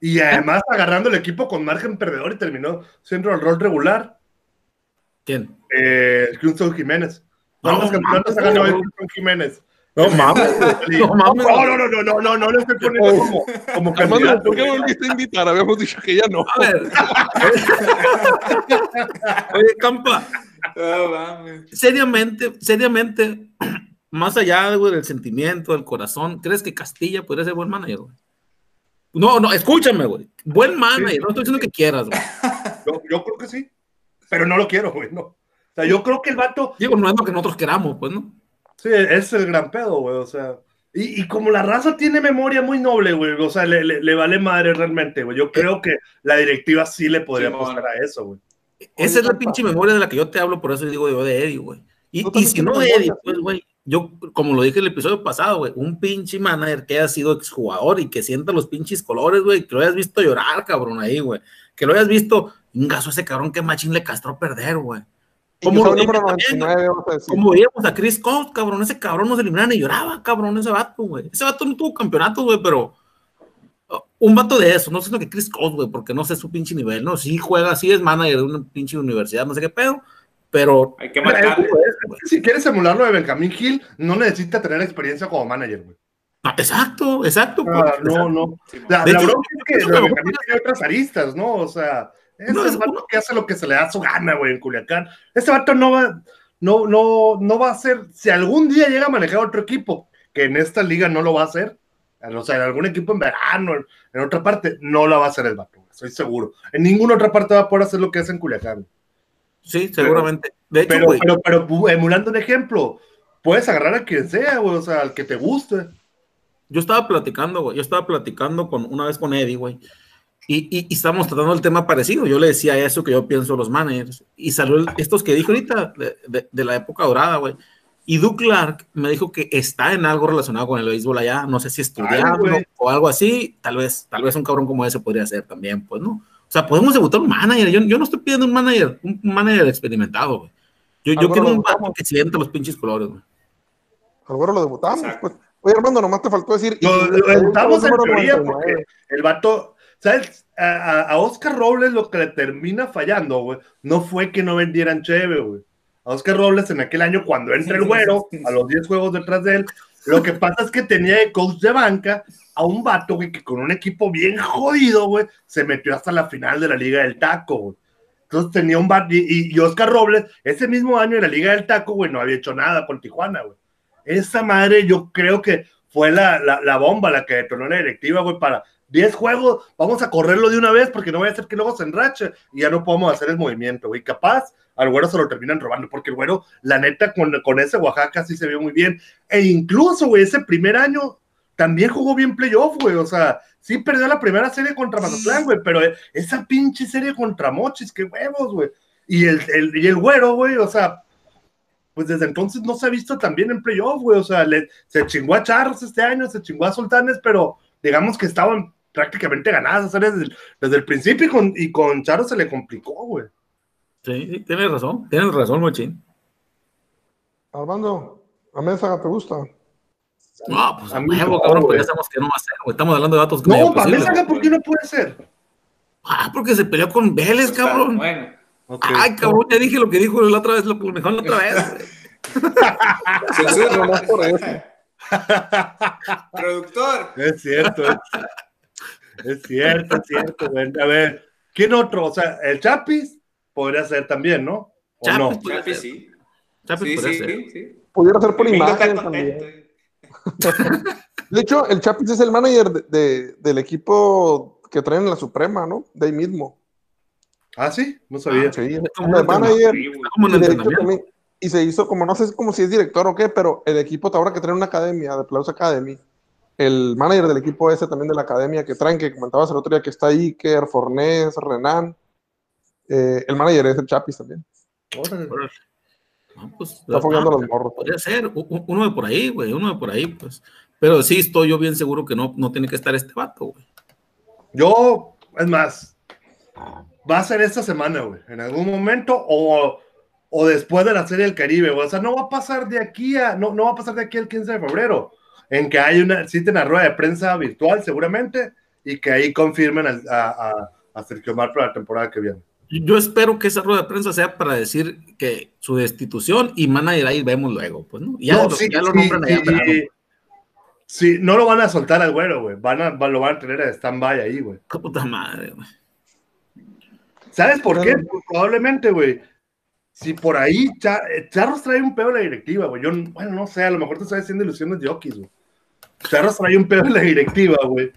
Y además agarrando el equipo con margen perdedor y terminó siendo el rol regular.
¿Quién?
Eh, Houston Jiménez. ¿Cuántos
No,
campeonatos ha ganado. Houston Jiménez?
No mames. No mames.
No, no, no, no, no, no, no le estoy poniendo como, como
Armando,
candidato.
¿por qué me volviste a invitar? Habíamos dicho que ya no.
A ver. [laughs] Oye, Campa,
No mames.
seriamente, seriamente, [clears throat] más allá güey, del sentimiento, del corazón, ¿crees que Castilla podría ser buen manager, güey? No, no, escúchame, güey. Buen manager, no estoy diciendo que quieras, güey.
Yo, yo creo que sí, pero no lo quiero, güey, no. O sea, yo creo que el vato,
Digo, no es lo que nosotros queramos, pues, ¿no?
sí, es el gran pedo, güey, o sea. Y, y como la raza tiene memoria muy noble, güey, o sea, le, le- le vale madre realmente, güey. Yo creo que la directiva sí le podría apostar a eso, güey.
Esa es la pinche memoria de la que yo te hablo, por eso digo yo de Eddie, güey. Y,
Tú
y si no de Eddie,
sí.
pues, güey, yo, como lo dije en el episodio pasado, güey, un pinche manager que haya sido exjugador y que sienta los pinches colores, güey, que lo hayas visto llorar, cabrón, ahí, güey. Que lo hayas visto, un gaso ese cabrón que machín le castró perder, güey. Como
que
lo
fue el
dije
número
también,
99, vamos a decir.
Como veíamos a Chris Cox, cabrón, ese cabrón no se eliminaron y lloraba, cabrón, ese vato, güey. Ese vato no tuvo campeonatos, güey, pero uh, un vato de eso, no sé que Chris Cox, güey, porque no sé su pinche nivel, ¿no? Sí juega, sí es manager de una pinche universidad, no sé qué pedo, pero
Hay que marcarle.
Si quieres emularlo de Benjamín Hill, no necesita tener experiencia como manager, güey.
Ah, exacto, exacto.
Ah,
pues,
no, no. La,
De
la
hecho,
bronca es que lo Benjamín tiene otras aristas, ¿no? O sea, es
No, es
vato que hace lo que se le da su gana, güey, en Culiacán. Ese vato no va, no, no, no va a ser, si algún día llega a manejar otro equipo, que en esta liga no lo va a hacer, o sea, en algún equipo en verano, en, otra parte, no la va a hacer el vato, estoy seguro. En ninguna otra parte va a poder hacer lo que hace en Culiacán.
Sí, seguramente. De hecho,
Pero,
güey,
pero, pero, emulando un ejemplo, puedes agarrar a quien sea, güey, o sea, al que te guste.
yo estaba platicando, güey, yo estaba platicando con, una vez con Eddie, güey, y, y, y estábamos tratando el tema parecido. Yo le decía eso que yo pienso los managers, y salió el- estos que dijo ahorita, de, de- de la época dorada, güey. Y Duke Clark me dijo que está en algo relacionado con el béisbol allá, no sé si estudiando o algo así, tal vez, tal vez un cabrón como ese podría ser también, pues, ¿no? O sea, podemos debutar un manager, yo, yo no estoy pidiendo un manager, un manager experimentado, güey. Yo, yo quiero un vato que sienta los pinches colores, güey.
Al güero lo debutamos.
Exacto.
Pues. Oye, Armando, nomás te faltó decir.
Lo,
y-
lo debutamos en teoría
99.
porque el vato, ¿sabes? A, Oscar Robles lo que le termina fallando, güey, no fue que no vendieran cheve, güey. A Oscar Robles en aquel año, cuando entra el güero, a los 10 juegos detrás de él, lo que pasa es que tenía de coach de banca a un vato, güey, que con un equipo bien jodido, güey, se metió hasta la final de la Liga del Taco, güey. Entonces tenía un vato, y, y Oscar Robles, ese mismo año en la Liga del Taco, güey, no había hecho nada con Tijuana, güey. Esa madre yo creo que fue la, la, la bomba la que detonó la directiva, güey, para 10 juegos, vamos a correrlo de una vez porque no voy a hacer que luego se enrache y ya no podemos hacer el movimiento, güey. Capaz al güero se lo terminan robando porque el güero, la neta, con, con ese Oaxaca sí se vio muy bien. E incluso, güey, ese primer año también jugó bien playoff, güey. O sea, sí perdió la primera serie contra Mazatlán, güey, pero esa pinche serie contra Mochis, qué huevos, güey. Y el, el, y el güero, güey, o sea, pues desde entonces no se ha visto tan bien en playoff, güey. O sea, le, se chingó a Charros este año, se chingó a Sultanes, pero digamos que estaban prácticamente ganadas, o sea, desde, el, desde el principio y con, y con Charo se le complicó, güey.
Sí, sí, tienes razón, tienes razón, Mochín.
Armando, ¿a Mesa te gusta?
No, pues a mí cabrón, porque ya sabemos que no va a ser, güey. Estamos hablando de datos
No, para Mesa, ¿por qué no puede ser?
Ah, porque se peleó con Vélez, cabrón. Bueno. Okay. Ay, cabrón, ya dije lo que dijo la otra vez, lo mejor la otra vez.
Jesús, [laughs] [laughs] nomás por eso. Productor.
Es cierto. Es cierto, es cierto. A ver, ¿quién otro? O sea, el Chapis podría ser también, ¿no? ¿O
Chapis,
no?
Chapis sí.
Chapis
sí,
sí,
sí, sí,
Pudiera ser por imagen también. [laughs] De hecho, el Chapis es el manager de, de, del equipo que traen en la Suprema, ¿no? De ahí mismo.
Ah, sí, no sabía.
Ah, sí, es el manager. También, y se hizo como, no sé como si es director o qué, pero el equipo ahora que trae una academia, de Plaus Academy, el manager del equipo ese también de la academia que traen, que comentabas el otro día que está Iker, Fornés, Renan. Eh, el manager es el Chapis también.
No, pues,
está fogueando los morros.
Podría ser, uno de por ahí, güey, uno de por ahí, pues. Pero sí estoy yo bien seguro que no, no tiene que estar este vato, güey.
Yo, es más, va a ser esta semana, güey, en algún momento, o, o después de la Serie del Caribe, güey. O sea, no va a pasar de aquí a, no, no va a pasar de aquí al 15 de febrero en que hay una, citen una rueda de prensa virtual seguramente y que ahí confirmen a, a, a Sergio Mar para la temporada que viene.
Yo espero que esa rueda de prensa sea para decir que su destitución y manager ahí vemos luego, pues, ¿no? Ya,
no,
lo,
sí,
ya lo
sí,
nombran allá.
sí, sí, no lo van a soltar al güero, güey. Van a, lo van a tener a stand-by ahí, güey.
Puta madre, güey.
¿Sabes por qué? Pues probablemente, güey. Si por ahí Char Charros trae un pedo en la directiva, güey. Yo, bueno, no sé, a lo mejor te estoy haciendo ilusiones de Oquis, güey. Charros trae un pedo en la directiva, güey.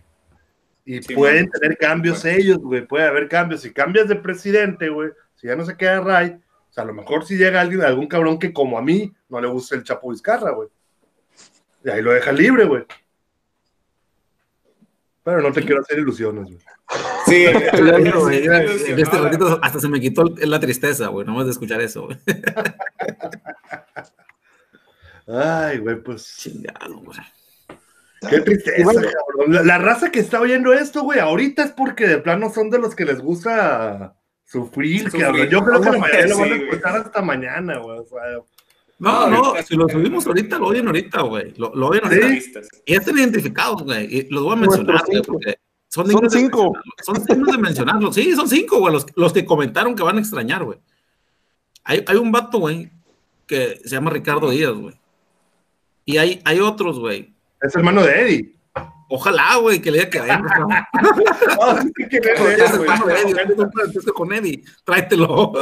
Y sí, pueden man. tener cambios bueno. ellos, güey. Puede haber cambios. Si cambias de presidente, güey, si ya no se queda Ray, o sea, a lo mejor si llega alguien, algún cabrón que como a mí no le gusta el Chapo Vizcarra, güey. Y ahí lo deja libre, güey. Pero no te quiero hacer ilusiones, güey.
Sí,
claro, güey. En este ratito hasta se me quitó la tristeza, güey, nomás de escuchar eso, güey. [laughs]
Ay, güey, pues.
Chingado, güey.
Qué tristeza, bueno, la, la, raza que está oyendo esto, güey, ahorita es porque de plano son de los que les gusta sufrir, sufrir. cabrón. Yo creo que la mayoría sí, lo van a escuchar hasta mañana, güey. O sea,
no, no, si lo subimos ahorita, lo oyen ahorita, güey. Lo, lo oyen ahorita. ¿Sí? Y ya están identificados, güey. Y los voy a mencionar, güey, porque son,
son cinco.
Son dignos de mencionarlos. Sí, son cinco, güey, los, los que comentaron que van a extrañar, güey. Hay, hay un vato, güey, que se llama Ricardo Díaz, güey. Y hay, hay otros, güey,
es hermano de Eddie.
Ojalá, güey, que le diga que vaya. [laughs]
no, sí que
con Eddie, tráetelo.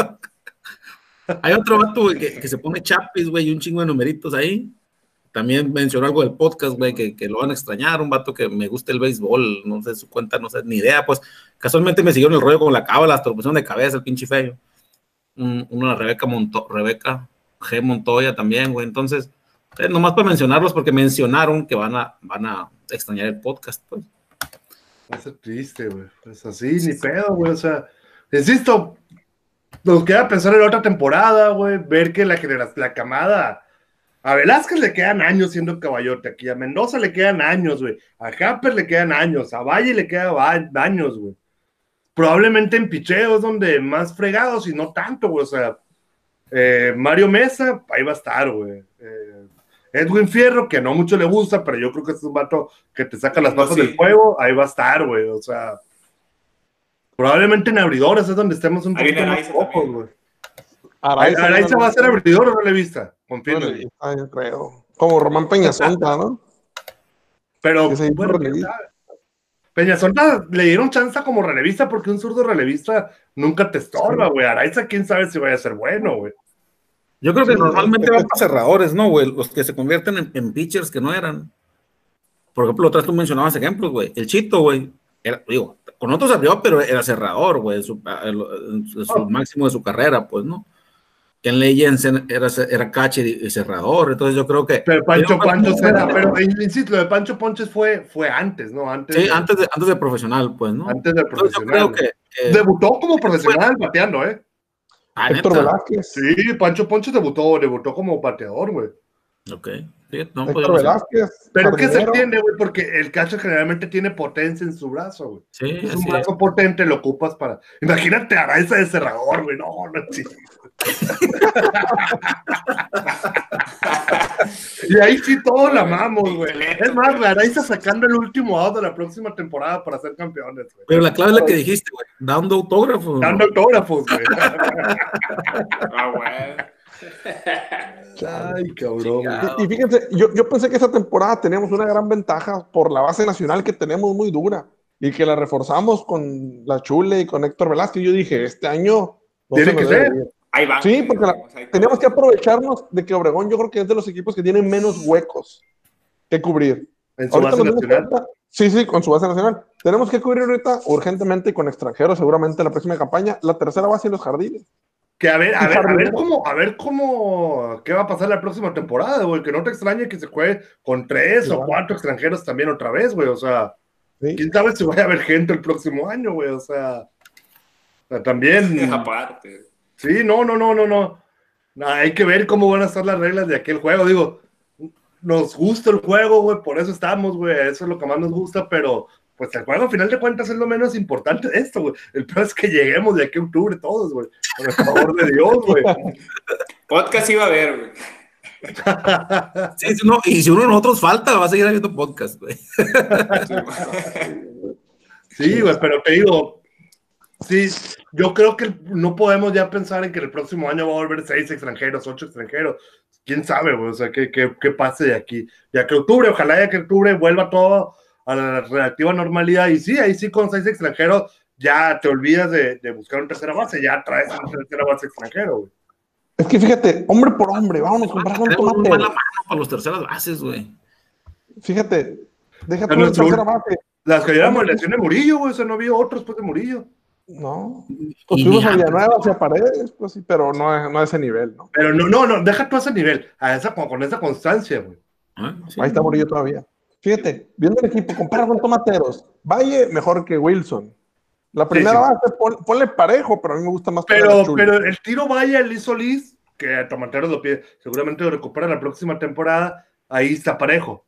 [laughs] Hay otro vato, güey, que, que, se pone chapis, güey, y un chingo de numeritos ahí. También mencionó algo del podcast, güey, que, que, lo van a extrañar. Un vato que me gusta el béisbol, no sé su cuenta, no sé, ni idea. Pues casualmente me siguió en el rollo con la cábala, la torsión de cabeza, el pinche feo. Un, una Rebeca, Monto, Rebeca G. Montoya también, güey. Entonces, eh, nomás para mencionarlos, porque mencionaron que van a, van a extrañar el podcast, pues.
Va a ser triste, güey. Pues así, ni pedo, güey. O sea, insisto, nos queda pensar en la otra temporada, güey. Ver que la la camada. A Velázquez le quedan años siendo caballote aquí. A Mendoza le quedan años, güey. A Hamper le quedan años. A Valle le quedan años, güey. Probablemente en picheos donde más fregados y no tanto, güey. O sea, eh, Mario Mesa, ahí va a estar, güey. Eh, Edwin Fierro, que no mucho le gusta, pero yo creo que es un vato que te saca las no, sí. del juego, ahí va a estar, güey. O sea, probablemente en abridores es donde estemos un poquito más pocos, güey. Araiza, Araiza va a ser abridor o no le vista, confirme.
Ay, creo. Como Román Peñasonta, ¿no?
Pero, bueno, Peñasonda le dieron chance como relevista porque un zurdo relevista nunca te estorba, güey. Araiza, quién sabe si vaya a ser bueno, güey.
Yo creo que
Sí,
normalmente
es-
van para cerradores, ¿no, güey? Los que se convierten en, en pitchers que no eran. Por ejemplo, otra vez tú mencionabas ejemplos, güey. El Chito, güey. Era, digo, con otros abrió, pero era cerrador, güey, su,
Oh.
máximo de su carrera, pues, ¿no? Ken Legends era, era catcher y, cerrador, entonces yo creo que.
Pero Pancho Ponches era, pero insisto, lo de Pancho Ponches fue, fue antes, ¿no? Antes,
Sí,
de,
antes de, antes de profesional, pues, ¿no?
antes del
Entonces yo
profesional.
creo que. que-
Debutó como profesional bateando, ¿eh?
Ah,
Héctor. Velázquez.
Sí, Pancho Ponches debutó, debutó como bateador, güey.
Ok. Sí, no,
Héctor. Velázquez.
Pero es que se entiende, güey, porque el catcher generalmente tiene potencia en su brazo, güey.
Sí,
Es un
es.
brazo potente, lo ocupas para. Imagínate a esa de cerrador, güey. No, no, sí. Y ahí sí todos la amamos, güey. Es más, la Araiza sacando el último out de la próxima temporada para ser campeones, güey.
Pero la clave es la que dijiste, güey. Dando autógrafos.
Dando autógrafos, güey.
Ah, güey.
Ay, cabrón.
Y, y fíjense, yo, yo pensé que esta temporada teníamos una gran ventaja por la base nacional que tenemos muy dura y que la reforzamos con la Chule y con Héctor Velázquez. Yo dije, este año no
Tiene
se
que ser.
Ahí va.
Sí, porque la- Tenemos que aprovecharnos de que Obregón yo creo que es de los equipos que tienen menos huecos que cubrir.
En su
Ahorita
base nacional.
cuenta- sí, sí, con su base nacional. Tenemos que cubrir ahorita urgentemente con extranjeros, seguramente en la próxima campaña, la tercera base en los jardines.
Que a ver, a
Y
ver, a ver cómo, a ver cómo, qué va a pasar la próxima temporada, güey. Que no te extrañe que se juegue con tres o cuatro extranjeros también otra vez, güey. O sea,
¿sí?
quién sabe si vaya a haber gente el próximo año, güey. O sea, o sea, también.
Aparte.
Sí, no, no, no, no, no. Hay que ver cómo van a estar las reglas de aquel juego. Digo, nos gusta el juego, güey, por eso estamos, güey. Eso es lo que más nos gusta, pero pues el juego, a final de cuentas, es lo menos importante de esto, güey. El peor es que lleguemos de aquí a octubre todos, güey. Por el favor de Dios, güey. [laughs]
Podcast iba a haber, güey. [laughs]
Sí, sí, no, y si uno de nosotros falta, va a seguir habiendo podcast, güey.
Sí, güey, pero te digo, sí, yo creo que no podemos ya pensar en que el próximo año va a volver seis extranjeros, ocho extranjeros. Quién sabe, güey, o sea, qué, qué, qué pase de aquí. Ya que octubre, ojalá ya que octubre vuelva todo a la relativa normalidad. Y sí, ahí sí, con seis extranjeros, ya te olvidas de, de buscar un tercera base, ya traes un tercera base extranjero, güey.
Es que fíjate, hombre por hombre, vámonos a comprar un tomate.
mala mano para los terceras bases, güey.
Fíjate, déjate una tercera base.
Las que llevamos la lesión de Murillo, güey, o sea, no había otros después de Murillo.
No,
Y
pues fuimos
ni
a Villanueva hacia Paredes, pues sí, pero no, a- no a ese nivel, ¿no?
Pero no, no, no, deja tú a ese nivel, a esa, con, con esa constancia, güey.
Ah, sí.
Ahí está Murillo todavía. Fíjate, viendo el equipo, compara con Tomateros. Valle mejor que Wilson. La primera
sí.
base, pon- ponle parejo, pero a mí me gusta más
Pero, pero el tiro vaya el Liz Solís, que a Tomateros lo pide, seguramente lo recupera la próxima temporada, ahí está parejo.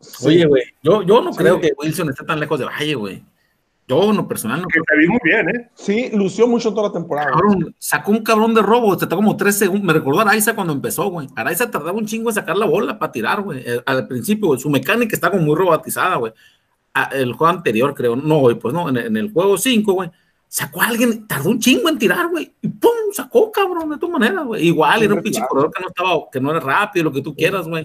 Sí.
Oye, güey, yo, yo no
Sí.
creo que Wilson esté tan lejos de Valle, güey. Yo, en lo personal, no
Que te vi muy bien, ¿eh?
Sí, lució mucho toda la temporada.
Cabrón, sacó un cabrón de robo, se tardó como tres segundos. Me recordó a Araiza cuando empezó, güey. Araiza tardaba un chingo en sacar la bola para tirar, güey. Eh, Al principio, güey, su mecánica está como muy robotizada, güey. Ah, El juego anterior, creo. No, güey, pues no, en el, en el juego 5, güey. Sacó a alguien, tardó un chingo en tirar, güey. Y pum, sacó, cabrón, de todas maneras, güey. Igual, era un pinche
Claro.
corredor que no estaba, que no era rápido, lo que tú quieras, güey.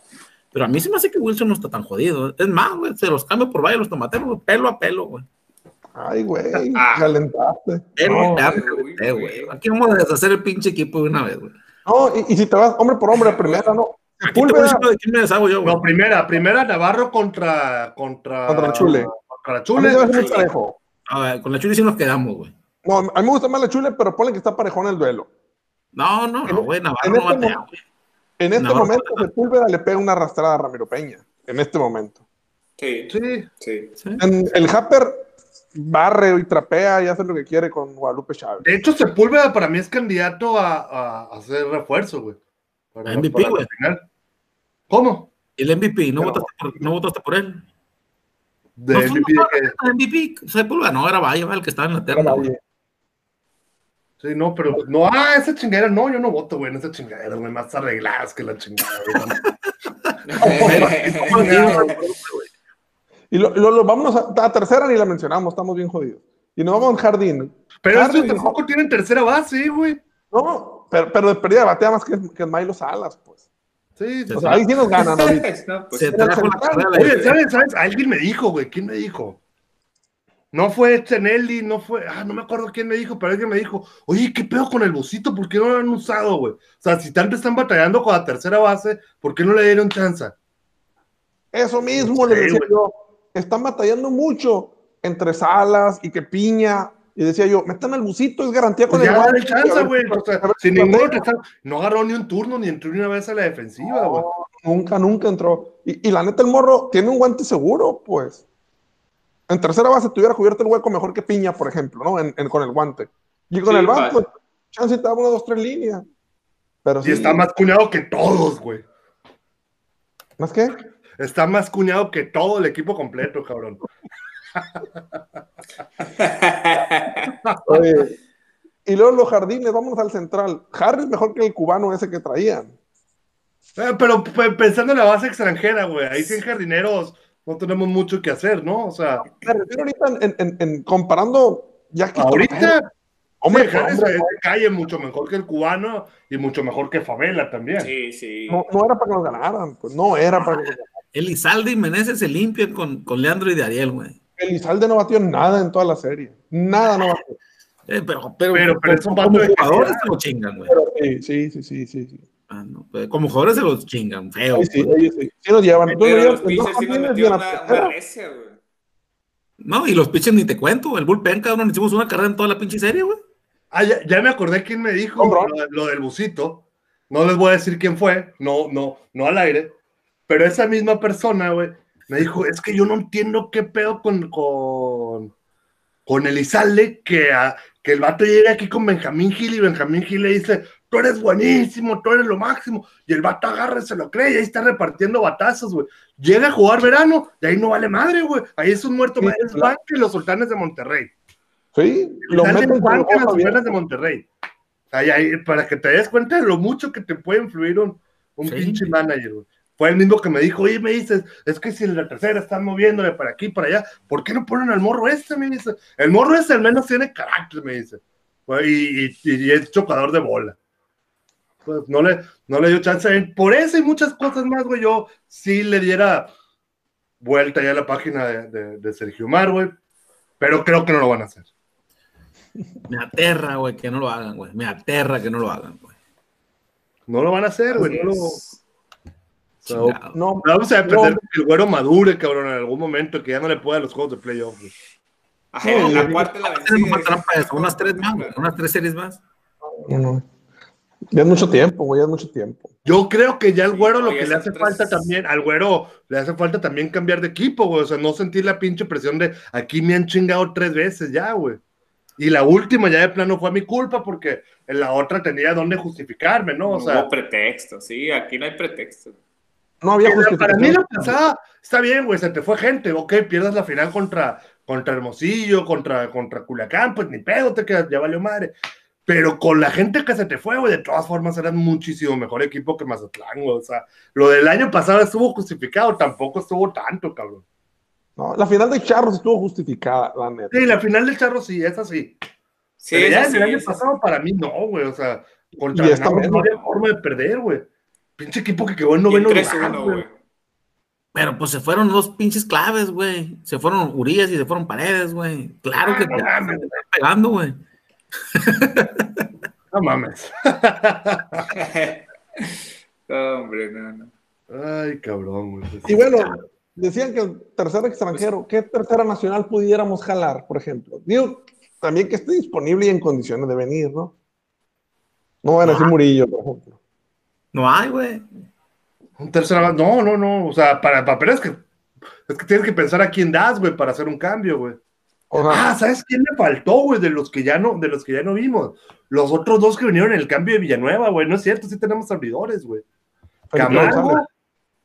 Pero a mí se me hace que Wilson no está tan jodido. Es más, güey, se los cambio por Valle los tomateros, güey, pelo a pelo, güey.
Ay, güey, [laughs]
Ah.
calentaste. No,
a
güey,
pelo,
güey.
eh, güey. Aquí vamos a deshacer el pinche equipo de una vez, güey.
no, y, y si te vas hombre por hombre, primera, no.
Aquí te voy
Sepúlveda,
de quién me deshago yo, güey.
No, primera, primera Navarro contra. Contra,
Contra Chule.
Contra la
a mí se
Chule.
parejo.
A ver, con la Chuli sí nos quedamos, güey.
No, a mí me gusta más la Chule, pero ponle que está parejón el duelo.
No, no, no, güey, Navarro
en
no
este
batea,
mo-
güey.
En este
No,
momento, Sepúlveda le pega una arrastrada a Ramiro Peña. En este momento.
Sí,
Sí.
sí.
Sí.
En- el Happer barre y trapea y hace lo que quiere con Guadalupe Chávez.
De hecho, Sepúlveda para mí es candidato a, a, hacer refuerzo, güey. Para-
MVP,
para
güey.
¿Cómo?
El MVP, ¿no,
Pero-
votaste, por, ¿no votaste por él?
De
No,
MVP
no,
de
MVP, Sepúlveda, no, era Valle, el que estaba en la terna. güey.
Sí, no, pero no, ah, esa chingadera, no, yo no voto, güey, en esa chingadera, güey, más arregladas que la chingada, güey.
Y lo, lo- lo- vámonos a, a tercera ni la mencionamos, estamos bien jodidos. Y nos vamos a un jardín.
Pero estos
Jardín,
tampoco tienen tercera base, güey.
No, pero, pero de perdida batea más que, que Milo Salas, pues.
Sí, sí.
O sea, ahí sí nos ganan ahorita. [laughs]
No, pues,
Se trajo la carrera de-
Oye, ¿sabes, sabes? Alguien me dijo, güey, ¿quién me dijo? no fue Chenelli, no fue, ah, no me acuerdo quién me dijo, pero alguien me dijo, oye, ¿qué pedo con el busito? ¿Por qué no lo han usado, güey? O sea, si tanto están batallando con la tercera base, ¿por qué no le dieron chance?
Eso mismo
Sí,
le decía yo. Están batallando mucho entre Salas y que Piña. Y decía yo, metan al busito, es garantía con
Pues
el
ya
guante,
dale chance,
a ver
güey. O sea,
a ver
si
si
ninguno
batalla.
te está- no agarró ni un turno ni entró ni una vez a la defensiva, güey.
Nunca, nunca entró. Y, y la neta, el morro tiene un guante seguro, pues. En tercera base tuviera cubierto el hueco mejor que Piña, por ejemplo, ¿no? En, en- con el guante. Y con
Sí,
el
fácil.
pues, chance te una, dos, tres líneas. Pero
Y
sí,
está más cuñado que todos, güey.
¿Más qué?
Está más cuñado que todo el equipo completo, cabrón.
Oye, y luego los jardines, vámonos al central. Harris mejor que el cubano ese que traían.
Eh, pero pe- pensando en la base extranjera, güey, ahí sin jardineros no tenemos mucho que hacer, ¿no? O sea,
Me refiero ahorita en, en- en comparando ya que
ahorita,
hombre,
sí,
hombre,
es calle mucho mejor que el cubano y mucho mejor que Favela también.
sí, sí.
no, no era para que nos ganaran, pues no era para que nos ganaran.
Elizalde y Meneses se limpian con, con Leandro y de Ariel, güey.
Elizalde no batió nada en toda la serie. Nada no batió.
Eh, pero, pero,
Pero- pero es un
como
de
jugadores se lo chingan, güey.
Pero sí, sí, sí, sí, sí. sí.
Ah, no, pues, como jugadores se los chingan, feo.
Ahí sí,
pues.
ellos sí. Sí nos llevan.
Pero
nos
los pitchers sí nos una, una recia, güey.
No, y los pitchers ni te cuento, el bullpen, cabrón, hicimos una carrera en toda la pinche serie, güey.
Ah, ya, ya me acordé quién me dijo lo, lo del busito. No les voy a decir quién fue, no, no, no al aire. Pero esa misma persona, güey, me dijo, es que yo no entiendo qué pedo con, con, con Elizalde, que, a- que el vato llega aquí con Benjamín Gil y Benjamín Gil le dice, tú eres buenísimo, tú eres lo máximo. Y el vato agarra y se lo cree y ahí está repartiendo batazos, güey. Llega a jugar verano y ahí no vale madre, güey. Ahí es un muerto,
Sí,
es
claro.
Banca y los sultanes de Monterrey.
Sí, lo meten
en banca
ojo
sultanes de Monterrey. Ahí, ahí, para que te des cuenta de lo mucho que te puede influir un, un
Sí.
pinche manager, güey. Fue el mismo que me dijo, oye, me dices, es que si en la tercera están moviéndole para aquí, para allá, ¿por qué no ponen al morro este? Me dice, el morro este al menos tiene carácter, me dice. Y, y- y es chocador de bola. Pues no le, no le dio chance. Por eso y muchas cosas más, güey, yo sí le diera vuelta ya a la página de, de- de Sergio Mar, güey. Pero creo que no lo van a hacer.
Me aterra, güey, que no lo hagan, güey. Me aterra que no lo hagan, güey.
No lo van a hacer, güey. No lo. So.
No,
vamos a depender
No.
de que el güero madure, cabrón, en algún momento, que ya no le pueda a los juegos de playoff. güey.
Ajá,
No,
la cuarta y la vencida.
eso, unas tres más, unas tres series más.
no, no. Ya es mucho tiempo, güey, ya es mucho tiempo.
Yo creo que ya al
Sí,
güero lo que le hace
tres-
falta también, al güero le hace falta también cambiar de equipo, güey. O sea, no sentir la pinche presión de aquí me han chingado tres veces ya, güey. Y la última ya de plano fue mi culpa porque en la otra tenía donde justificarme, ¿no? O
No
sea,
hubo pretexto, sí, aquí no hay pretexto.
No había
Para-
justificación.
Para mí la pasada está bien, güey, se te fue gente, ok, pierdas la final contra, contra Hermosillo, contra, contra Culiacán, pues ni pedo, te quedas, ya valió madre. Pero con la gente que se te fue, güey, de todas formas eran muchísimo mejor equipo que Mazatlán, güey. O sea, lo del año pasado estuvo justificado, tampoco estuvo tanto, cabrón.
No, la final de Charros estuvo justificada, la neta.
Sí, la final del Charro sí, es así.
Sí,
Pero ya el año pasado para mí no, güey. O sea, contra
Y esta vez
no. había forma de perder, güey. Pinche equipo que quedó en noveno
en
lugar,
3-1,
güey.
güey.
Pero pues se fueron dos pinches claves, güey. Se fueron Urias y se fueron Paredes, güey. Claro que
Ah, no
te
mames.
están pegando, güey. [laughs]
No mames. [laughs]
no, hombre, no, no.
Ay, cabrón, güey.
Y bueno, decían que el tercer extranjero, ¿qué tercera nacional pudiéramos jalar, por ejemplo? Digo, también que esté disponible y en condiciones de venir, ¿no? No van a decir Murillo, por ejemplo.
No hay, güey.
Un tercer avance. No, no, no. O sea, para, para pero es que es que tienes que pensar a quién das, güey, para hacer un cambio, güey. Ah, ¿sabes quién me faltó, güey? De los que ya no, de los que ya no vimos. Los otros dos que vinieron en el cambio de Villanueva, güey. No es cierto, sí tenemos abridores, güey. Camargo,
González.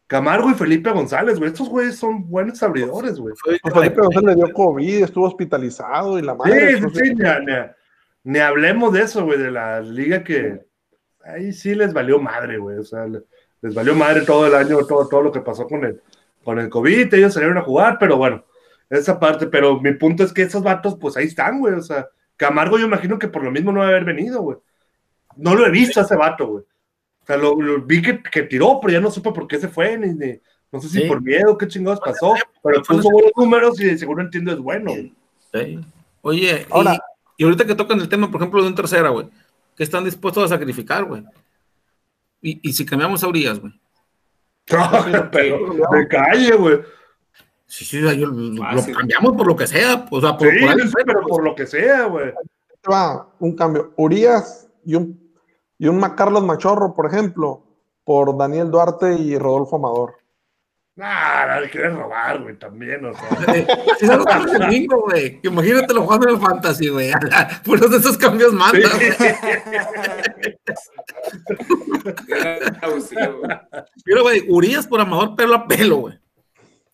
Camargo y Felipe González, güey. Estos güeyes son buenos abridores, güey.
Felipe González le dio COVID, estuvo hospitalizado y la
Sí,
madre.
sí, sí, ni, ni- ni hablemos de eso, güey, de la liga que ahí sí les valió madre, güey. O sea, le- les valió madre todo el año, todo, todo lo que pasó con el, con el COVID. Ellos salieron a jugar, pero bueno, esa parte. Pero mi punto es que esos vatos, pues ahí están, güey. O sea, Camargo, yo imagino que por lo mismo no va a haber venido, güey. No lo he visto a ese vato, güey. O sea, lo, lo vi que, que tiró, pero ya no supe por qué se fue, ni, ni- no sé si
Sí.
por miedo, qué chingados pasó, pero
fue
puso buenos números y de seguro entiendo es bueno.
Sí. Oye, y-
Ahora-
y, ahorita que tocan el tema, por ejemplo, de un tercera, güey, que están dispuestos a sacrificar, güey. Y, y si cambiamos a Urias, güey.
No, pero de calle, güey.
Sí, sí, yo- lo,
Fácil.
cambiamos por lo que sea, o sea, por,
Sí,
por ahí,
sí, pero por lo que sea, güey.
Va un cambio. Urias y un, y un Carlos Machorro, por ejemplo, por Daniel Duarte y Rodolfo Amador.
Nah, le quieres robar, güey, también, o sea.
Sí, es algo el domingo, güey. Imagínatelo jugando en el fantasy, güey. Puros de esos cambios matan.
Era abusivo, güey.
Pero, güey, Urias por Amador, pelo a pelo, güey.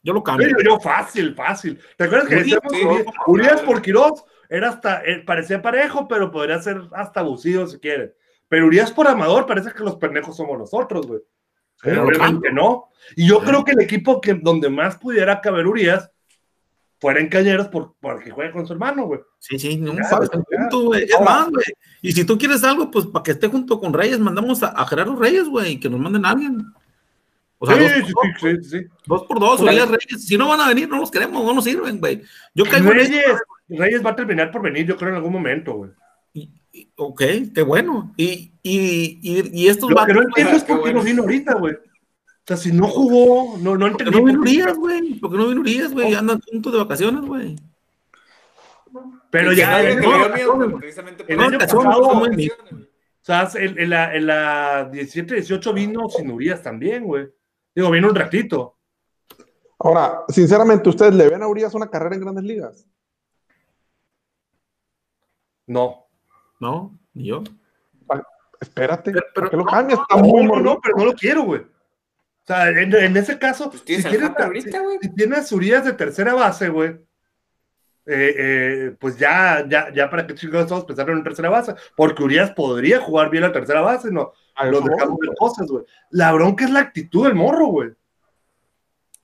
Yo lo cambio.
Yo, yo, fácil, fácil. ¿Te acuerdas que
Urias,
decíamos
sí.
Urias, Urias por Quiroz? Era hasta, eh, parecía parejo, pero podría ser hasta abusivo si quiere. Pero Urias por Amador parece que los pendejos somos nosotros, güey. Pero obviamente no. Y yo creo que el equipo que donde más pudiera caber Urias fuera en Cañeros por, porque juega con su hermano, güey.
Sí, sí, no
Ya,
sabes,
ya.
punto, güey. Es más, güey. Y si tú quieres algo, pues para que esté junto con Reyes, mandamos a, a Gerardo Reyes, güey, que nos manden a alguien. O sea,
sí,
dos,
sí,
por
sí,
dos,
sí, sí.
dos por dos,
Órale.
Urias Reyes. Si no van a venir, no los queremos, no nos sirven, güey. Yo caigo en
Reyes. Reyes va a terminar por venir, yo creo, en algún momento, güey.
Ok, qué bueno. Y, y, y, y estos
Lo que no entiendo es por qué no vino ahorita, güey. O sea, si no jugó, no, no
¿por qué
entendí.
no vino. Urias, güey? ¿Por qué no vino Urias, güey? Andan juntos de vacaciones, güey.
Pero
Sí,
ya, el- año pasado-
güey.
O sea, en, en la, en la 17-18 vino sin Urias también, güey. Digo, vino un ratito.
Ahora, sinceramente, ¿ustedes le ven a Urias una carrera en grandes ligas?
No.
No, ni yo.
Espérate,
Pero- pero-
¿por qué lo cambias? Está
No,
muy
no, no, pero no lo quiero, güey. O sea, en, en ese caso,
Pues
si, tienes,
ahorita, güey.
si tienes Urias de tercera base, güey, eh, eh, pues ya, ya, ya para qué chingados estamos pensando en tercera base, porque Urias podría jugar bien la tercera base, no,
A
lo
eso
dejamos de cosas, güey. La bronca es la actitud del morro, güey.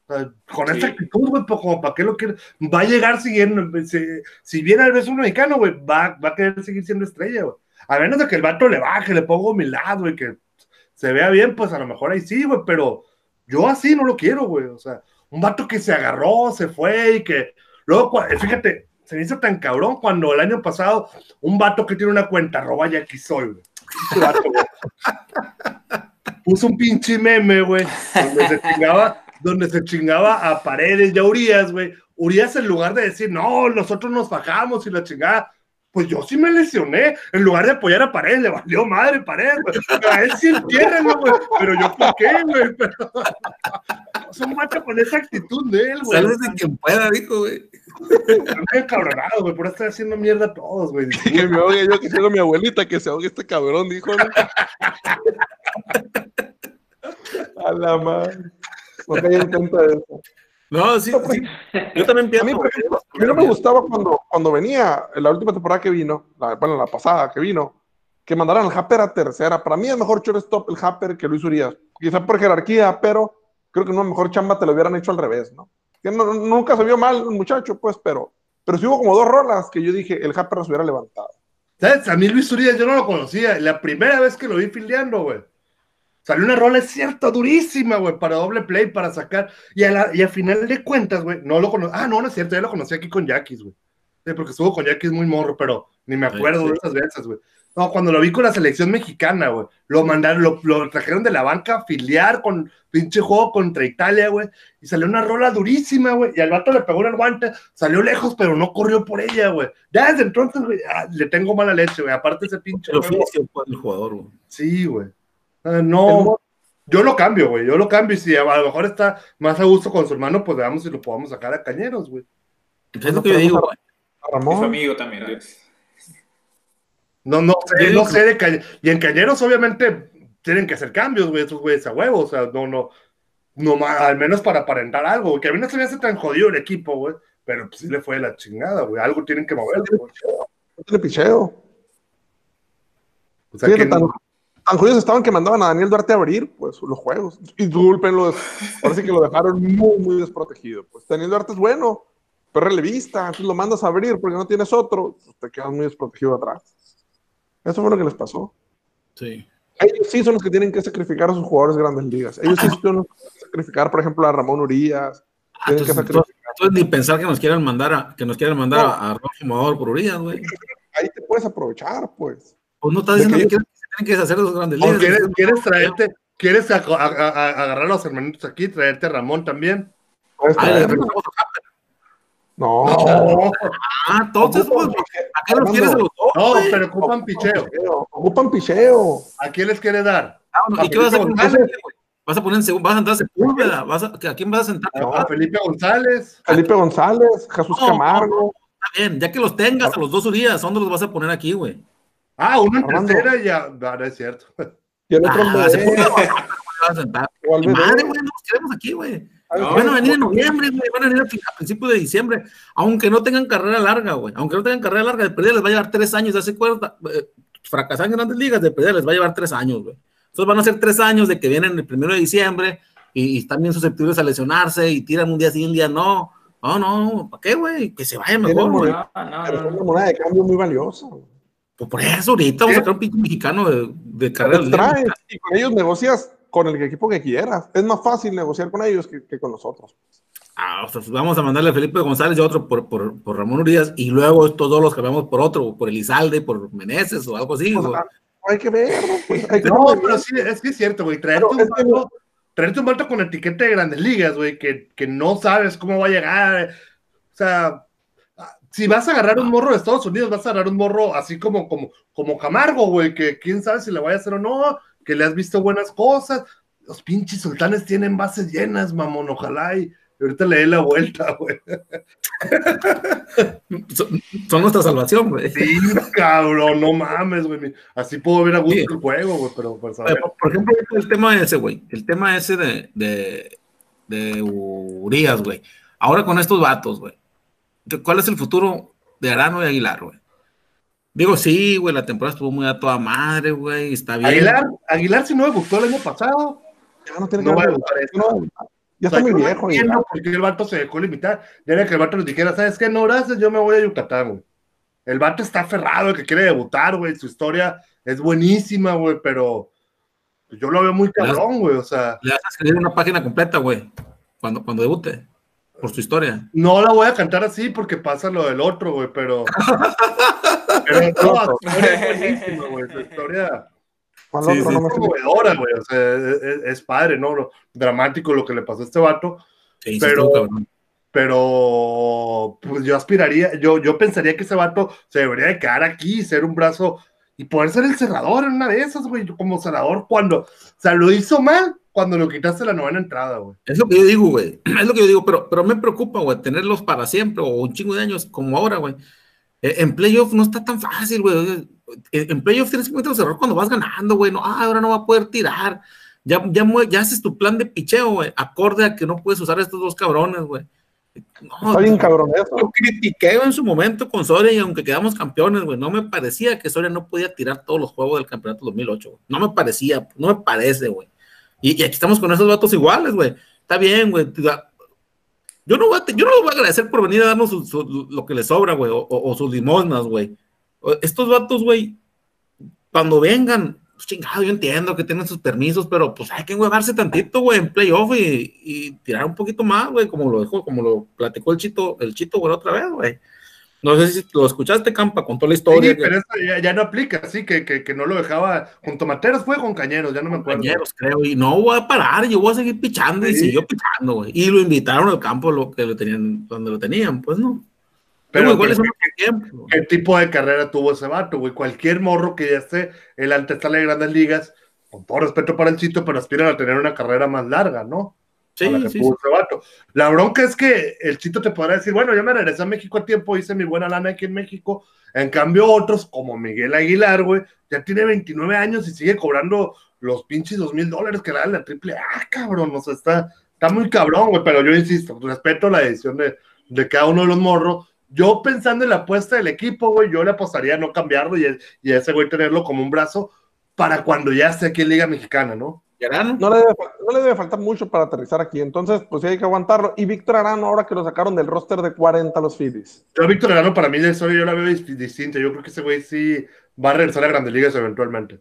Con
Sí.
esta actitud, güey, pues, como para qué lo quiere. Va a llegar siguiendo, si, si viene al vez un mexicano, güey, va, va a querer seguir siendo estrella, güey. A menos de que el vato le baje, le ponga humildad, güey, que se vea bien, pues a lo mejor ahí sí, güey, pero yo así no lo quiero, güey. O sea, un vato que se agarró, se fue y que luego, cua- fíjate, se me hizo tan cabrón cuando el año pasado un vato que tiene una cuenta, arroba ya aquí soy, güey. Vato, güey. [laughs] Puso un pinche meme, güey, donde se chingaba, donde se chingaba a Paredes y a Urias, güey. Urias en lugar de decir, no, nosotros nos bajamos y la chingada, pues yo sí me lesioné. En lugar de apoyar a Paredes, le valió madre Paredes, güey. A él sí entiéndenlo, güey. Pero yo, ¿por qué, güey? [laughs] Pero... Es un macho con esa actitud de él, güey.
Sales de quien pueda, dijo, güey.
Estoy encabronado, güey. Por estar haciendo mierda a todos, güey. [laughs]
Que me ahogue yo, que siendo mi abuelita, que se ahogue este cabrón, dijo. ¿no? [laughs] A la madre. No caí en cuenta de eso.
No, sí, sí. Yo también
A
pienso.
mí, por ejemplo, a mí no me gustaba cuando, cuando venía, en la última temporada que vino, la, bueno, la pasada que vino, que mandaran al Happer a tercera. Para mí es mejor shortstop el Happer que Luis Urias. Quizá por jerarquía, pero creo que una mejor chamba te lo hubieran hecho al revés, ¿no? Que no- nunca se vio mal el muchacho, pues, pero, pero sí hubo como dos rolas que yo dije, el Happer los hubiera levantado.
¿Sabes? A mí Luis Urias yo no lo conocía. La primera vez que lo vi fildeando, güey. Salió una rola, es cierto, durísima, güey, para doble play, para sacar. Y a, la, y a final de cuentas, güey, no lo conocía. Ah, no, no es cierto, ya lo conocí aquí con Yaquis, güey. Sí, porque estuvo con Yaquis muy morro, pero ni me acuerdo
Sí, sí.
de esas veces, güey. No, cuando lo vi con la selección mexicana, güey. Lo mandaron, lo, lo trajeron de la banca a filiar con pinche juego contra Italia, güey. Y salió una rola durísima, güey. Y al vato le pegó en el guante, salió lejos, pero no corrió por ella, güey. Ya desde entonces, güey, ah, le tengo mala leche, güey. Aparte ese pinche
El
juego.
del jugador, güey.
Sí, güey. Ah, no, yo lo cambio, güey. Yo lo cambio. Y si a lo mejor está más a gusto con su hermano, pues veamos si lo podamos sacar a cañeros, güey.
Es lo que yo digo, güey.
A
Y su
Ramón,
amigo también. güey.
No, no sé, no sé de cañeros. Y en cañeros, obviamente, tienen que hacer cambios, güey, esos güeyes a huevo. O sea, no, no. no al menos para aparentar algo, güey. Que a mí no se me hace tan jodido el equipo, güey. Pero pues sí le fue de la chingada, güey. Algo tienen que mover, güey.
no picheo.
O sea, que no-
tan jodidos estaban que mandaban a Daniel Duarte a abrir pues, los juegos. Y discúlpenlo, ahora sí que lo dejaron muy, muy desprotegido. Pues Daniel Duarte es bueno, pero relevista, entonces lo mandas a abrir porque no tienes otro, pues, te quedas muy desprotegido atrás. Eso fue lo que les pasó.
Sí.
Ellos sí son los que tienen que sacrificar a sus jugadores de grandes ligas. Ellos sí son los que tienen que sacrificar, por ejemplo, a Ramón Urias.
Ah,
Tienen que
entonces. Entonces, ni pensar que nos quieran mandar a, que nos quieran mandar a, a Rojo Amador por Urias, güey.
Ahí te puedes aprovechar, pues.
Pues no estás diciendo que,
que
tienen que deshacer de los grandes
¿O
líderes.
quieres, quieres traerte, quieres a- a- a- a- agarrar a los hermanitos aquí, traerte a Ramón también?
Puedes
Ah,
traer-
regresamos a-
No,
No,
Ah, entonces, pues, ¿a qué los quieres a los dos?
no, pero ocupan picheo.
Ocupan picheo.
¿A quién les quiere dar?
Ah, bueno, ¿Y qué vas a poner?
González.
güey? Vas a poner en segundo, vas a sentar a Sepúlveda, vas a, ¿a quién vas a sentar?
¿A Felipe González?
Felipe González, Jesús
No,
Camargo.
Está bien, ya que los tengas a los dos Urias, ¿dónde los vas a poner aquí, güey?
Ah, uno en
Armando.
tercera y ya. No, no es cierto.
Y el otro
Ah, [laughs] [laughs] madre, güey, no los queremos aquí, güey.
No,
Van a venir en noviembre, güey, van a venir a principios de diciembre, aunque no tengan carrera larga, güey, aunque no tengan carrera larga, de perdida les va a llevar tres años, de hace cuenta, eh, fracasar en grandes ligas, de perdida les va a llevar tres años, güey. Entonces van a ser tres años de que vienen el primero de diciembre y, y están bien susceptibles a lesionarse y tiran un día sí, un día no. No, no, ¿para qué, güey? Que se vaya mejor, güey.
No, no,
Pero es
no.
una moneda de cambio muy valiosa.
Pues por eso ahorita vamos a sacar un pinche mexicano de, de carrera
Los y con ellos negocias con el equipo que quieras. Es más fácil negociar con ellos que, que con nosotros.
Ah, o sea, vamos a mandarle a Felipe González y otro por, por, por Ramón Urias y luego estos dos los cambiamos por otro, por Elizalde, por Meneses o algo así.
O
güey.
sea, hay que ver, ¿no? Pues, hay que
No,
ver.
pero sí, es que es cierto, güey. Traerte un
es que
vato, traerte un vato con etiqueta de grandes ligas, güey, que, que no sabes cómo va a llegar. O sea, ah, si vas a agarrar un morro de Estados Unidos, vas a agarrar un morro así como, como, como Camargo, güey, que quién sabe si le vaya a hacer o no, que le has visto buenas cosas. Los pinches sultanes tienen bases llenas, mamón, ojalá y ahorita le dé la vuelta, [laughs] güey.
Son, son nuestra salvación, güey.
Sí, cabrón, no mames, güey. Así puedo ver a gusto el juego, güey, pero pues a ver.
Por, por ejemplo, el tema ese, güey. El tema ese de, de, de Urias, güey. Ahora con estos vatos, güey. ¿Cuál es el futuro de Arano y Aguilar, güey? Digo, sí, güey, la temporada estuvo muy a toda madre, güey. Está bien.
Aguilar, Aguilar, si no debutó el año pasado,
Ya no tiene
no
que
va a debutar.
No, ya está muy
no
viejo. ya.
entiendo por qué el vato se dejó limitar. Ya era que el vato nos dijera, ¿sabes qué? No, gracias, yo me voy a Yucatán, güey. El vato está aferrado, el que quiere debutar, güey. Su historia es buenísima, güey, pero yo lo veo muy cabrón, güey. O sea,
Le vas a escribir una página completa, güey. Cuando, cuando debute. Por su historia.
no la voy a cantar así porque pasa lo del otro, güey, pero. [laughs] pero no, su historia es buenísima, güey. Su historia
¿Cuál
Sí,
otro?
sí.
No
es conmovedora, güey. O sea, es, es- es padre, ¿no? Lo dramático lo que le pasó a este vato.
Sí, sí,
Pero-
cabrón.
pero pues yo aspiraría, yo, yo pensaría que ese vato se debería de quedar aquí, ser un brazo y poder ser el cerrador en una de esas, güey, como cerrador cuando, o sea, lo hizo mal cuando lo quitaste la novena entrada, güey.
Es lo que yo digo, güey. [clears throat] Es lo que yo digo, pero, pero me preocupa, güey, tenerlos para siempre o un chingo de años como ahora, güey. Eh, En playoff no está tan fácil, güey. En en playoff tienes que cometer los errores cuando vas ganando, güey. No, ah, ahora no va a poder tirar. Ya, ya, ya haces tu plan de picheo, güey. Acorde a que no puedes usar a estos dos cabrones, güey. No,
Está bien cabrón eso.
yo critiqué en su momento con Soria y aunque quedamos campeones, güey, no me parecía que Soria no podía tirar todos los juegos del campeonato 2008, güey. No me parecía, no me parece, güey. Y, aquí estamos con esos vatos iguales, güey. Está bien, güey. Yo no, voy a, yo no les voy a agradecer por venir a darnos su- lo que les sobra, güey, o, sus limosnas, güey. Estos vatos, güey, cuando vengan, pues, chingado, yo entiendo que tienen sus permisos, pero pues hay que huevarse tantito, güey, en playoff y, y tirar un poquito más, güey, como lo dejó, como lo platicó el Chito, el Chito, güey, otra vez, güey. No sé si lo escuchaste, Campa, con toda la historia.
Sí, pero eso ya, ya no aplica, sí, que, que, que no lo dejaba con tomateros, fue con cañeros, ya no me acuerdo.
compañeros, creo, y no voy a parar, yo voy a seguir pichando y siguió pichando, güey. Y lo invitaron al campo lo que lo tenían, donde lo tenían, pues no.
Pero,
Pero igual
pero
es un tiempo.
¿Qué tipo de carrera tuvo ese vato, güey? Cualquier morro que ya esté en la antesala de grandes ligas, con todo respeto para el Chito, pero aspiran a tener una carrera más larga, ¿no? A la
Sí, sí.
La bronca es que el Chito te podrá decir, bueno, yo me regresé a México a tiempo, hice mi buena lana aquí en México. En cambio, otros, como Miguel Aguilar, güey, ya tiene 29 años y sigue cobrando los pinches dos mil dólares que le dan la triple A, cabrón. O sea, está, está muy cabrón, güey, pero yo insisto, respeto la decisión de, de cada uno de los morros. Yo pensando en la apuesta del equipo, güey, yo le apostaría a no cambiarlo y, y a ese güey tenerlo como un brazo para cuando ya esté aquí en Liga Mexicana, ¿no?
Arano,
No le, debe, no le debe faltar mucho para aterrizar aquí. Entonces, pues sí hay que aguantarlo. Y Víctor Arano, ahora que lo sacaron del roster de 40 a los Phillies.
Yo, Víctor Arano, para mí, de eso yo la veo dis- distinta. Yo creo que ese güey sí va a regresar a Grandes Ligas eventualmente.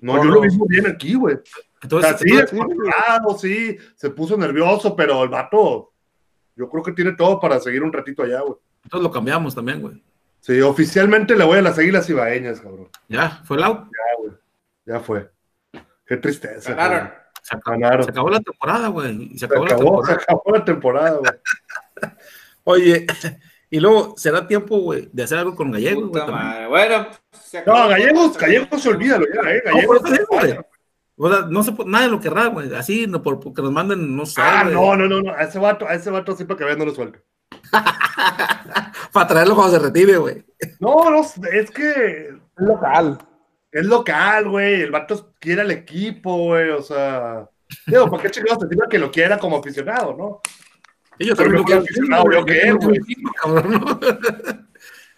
No,
No,
yo
no.
lo vi muy bien aquí, güey. O
entonces,
sea, sí,
entonces,
descontrolado, sí, se puso nervioso, pero el vato Yo creo que tiene todo para seguir un ratito allá, güey.
Entonces lo cambiamos también, güey.
Sí, oficialmente le voy a las águilas ibaeñas, cabrón.
Ya, fue el out.
Ya, güey. Ya fue. Qué tristeza.
Ganaron.
Se acabó,
Ganaron.
se acabó la temporada, güey. Se
Se
acabó, la
acabó, se
temporada.
acabó la temporada, güey. [laughs]
Oye, [laughs] y luego será tiempo, güey, de hacer algo con gallegos, güey.
Bueno, se acabó.
No, Gallegos, Gallegos se olvídalo ya, eh.
No,
Gallegos.
güey. O sea, no se puede, nadie lo querrá, güey. Así, no, por, porque nos manden, no sé,
Ah, no, no, no, no. A ese vato, a ese vato sí para que vean no lo suelto. [laughs]
para traerlo cuando se retire, güey.
No, no, es que
Es local.
Es local, güey. El vato quiere al equipo, güey. O sea. Digo, ¿por qué chingados te digo que lo quiera como aficionado, no? Pero
también lo
no
quiero
aficionado,
güey.
yo que él,
cabrón. [laughs]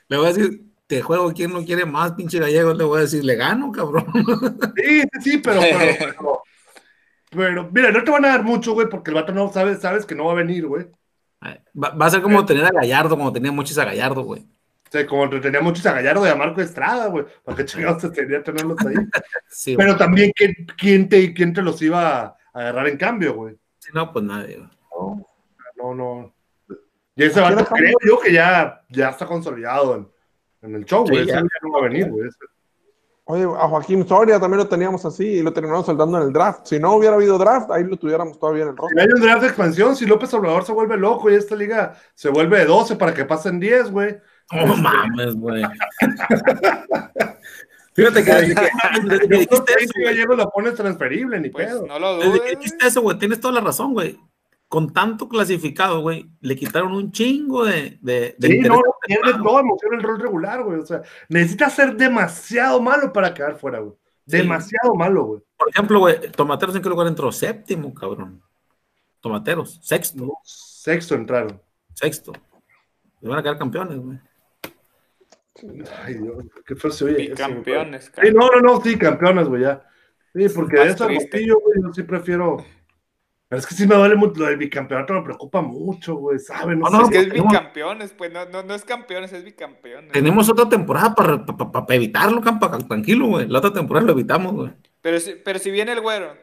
Le voy a decir, te juego, ¿quién no quiere más, pinche gallego? Le voy a decir, le gano, cabrón. [laughs]
Sí, sí, sí, pero, pero, pero, pero, mira, no te van a dar mucho, güey, porque el vato no sabes, sabes que no va a venir, güey.
Va, va a ser como tener a Gallardo, como tenía muchos a Gallardo, güey.
Sea, como tenía muchos a Gallardo y a Marco Estrada, güey. ¿Para qué chingados te tenía tenerlos ahí? [laughs]
Sí, güey.
Pero también, ¿quién, quién, te, ¿quién te los iba a agarrar en cambio, güey?
Si no, pues nadie, güey.
No, no. Y ese vato creo yo que ya, ya está consolidado en, en el show, güey.
Sí,
Ese
ya.
no va a venir, güey.
Oye, a Joaquín Soria también lo teníamos así y lo terminamos soldando en el draft. Si no hubiera habido draft, ahí lo tuviéramos todavía en el
Si
roster.
hay un draft de expansión, si López Obrador se vuelve loco y esta liga se vuelve de 12 para que pasen 10, güey.
No mames, güey. [laughs] Fíjate que desde que, [laughs] desde dijiste eso, güey,
pones transferible, ni
Pues
pedo.
no lo
desde que
dudes.
dijiste eso, güey, tienes toda la razón, güey. Con tanto clasificado, güey, le quitaron un chingo de, de, de
Sí, no, no pierde todo emoción el rol regular, güey. O sea, necesita ser demasiado malo para quedar fuera, güey.
Sí.
Demasiado malo, güey.
Por ejemplo, güey, Tomateros en qué lugar entró? Séptimo, cabrón. Tomateros, sexto,
Sexto entraron.
sexto. Se van a quedar campeones, güey.
Ay, Dios, qué feo se oye. eso.
Bicampeones,
Sí,
cabrón.
no, no, no, sí, campeones, güey, ya. Sí, porque de
triste.
Rosillo, güey, yo sí prefiero. Pero es que sí me duele mucho, lo del bicampeonato me preocupa mucho, güey, ¿sabes? No,
No, no.
Es que es bicampeones, pues no, no, no es campeones, es bicampeones.
Tenemos otra temporada para, para, para evitarlo, campa, tranquilo, güey. La otra temporada lo evitamos, güey.
Pero si, pero si viene el güero,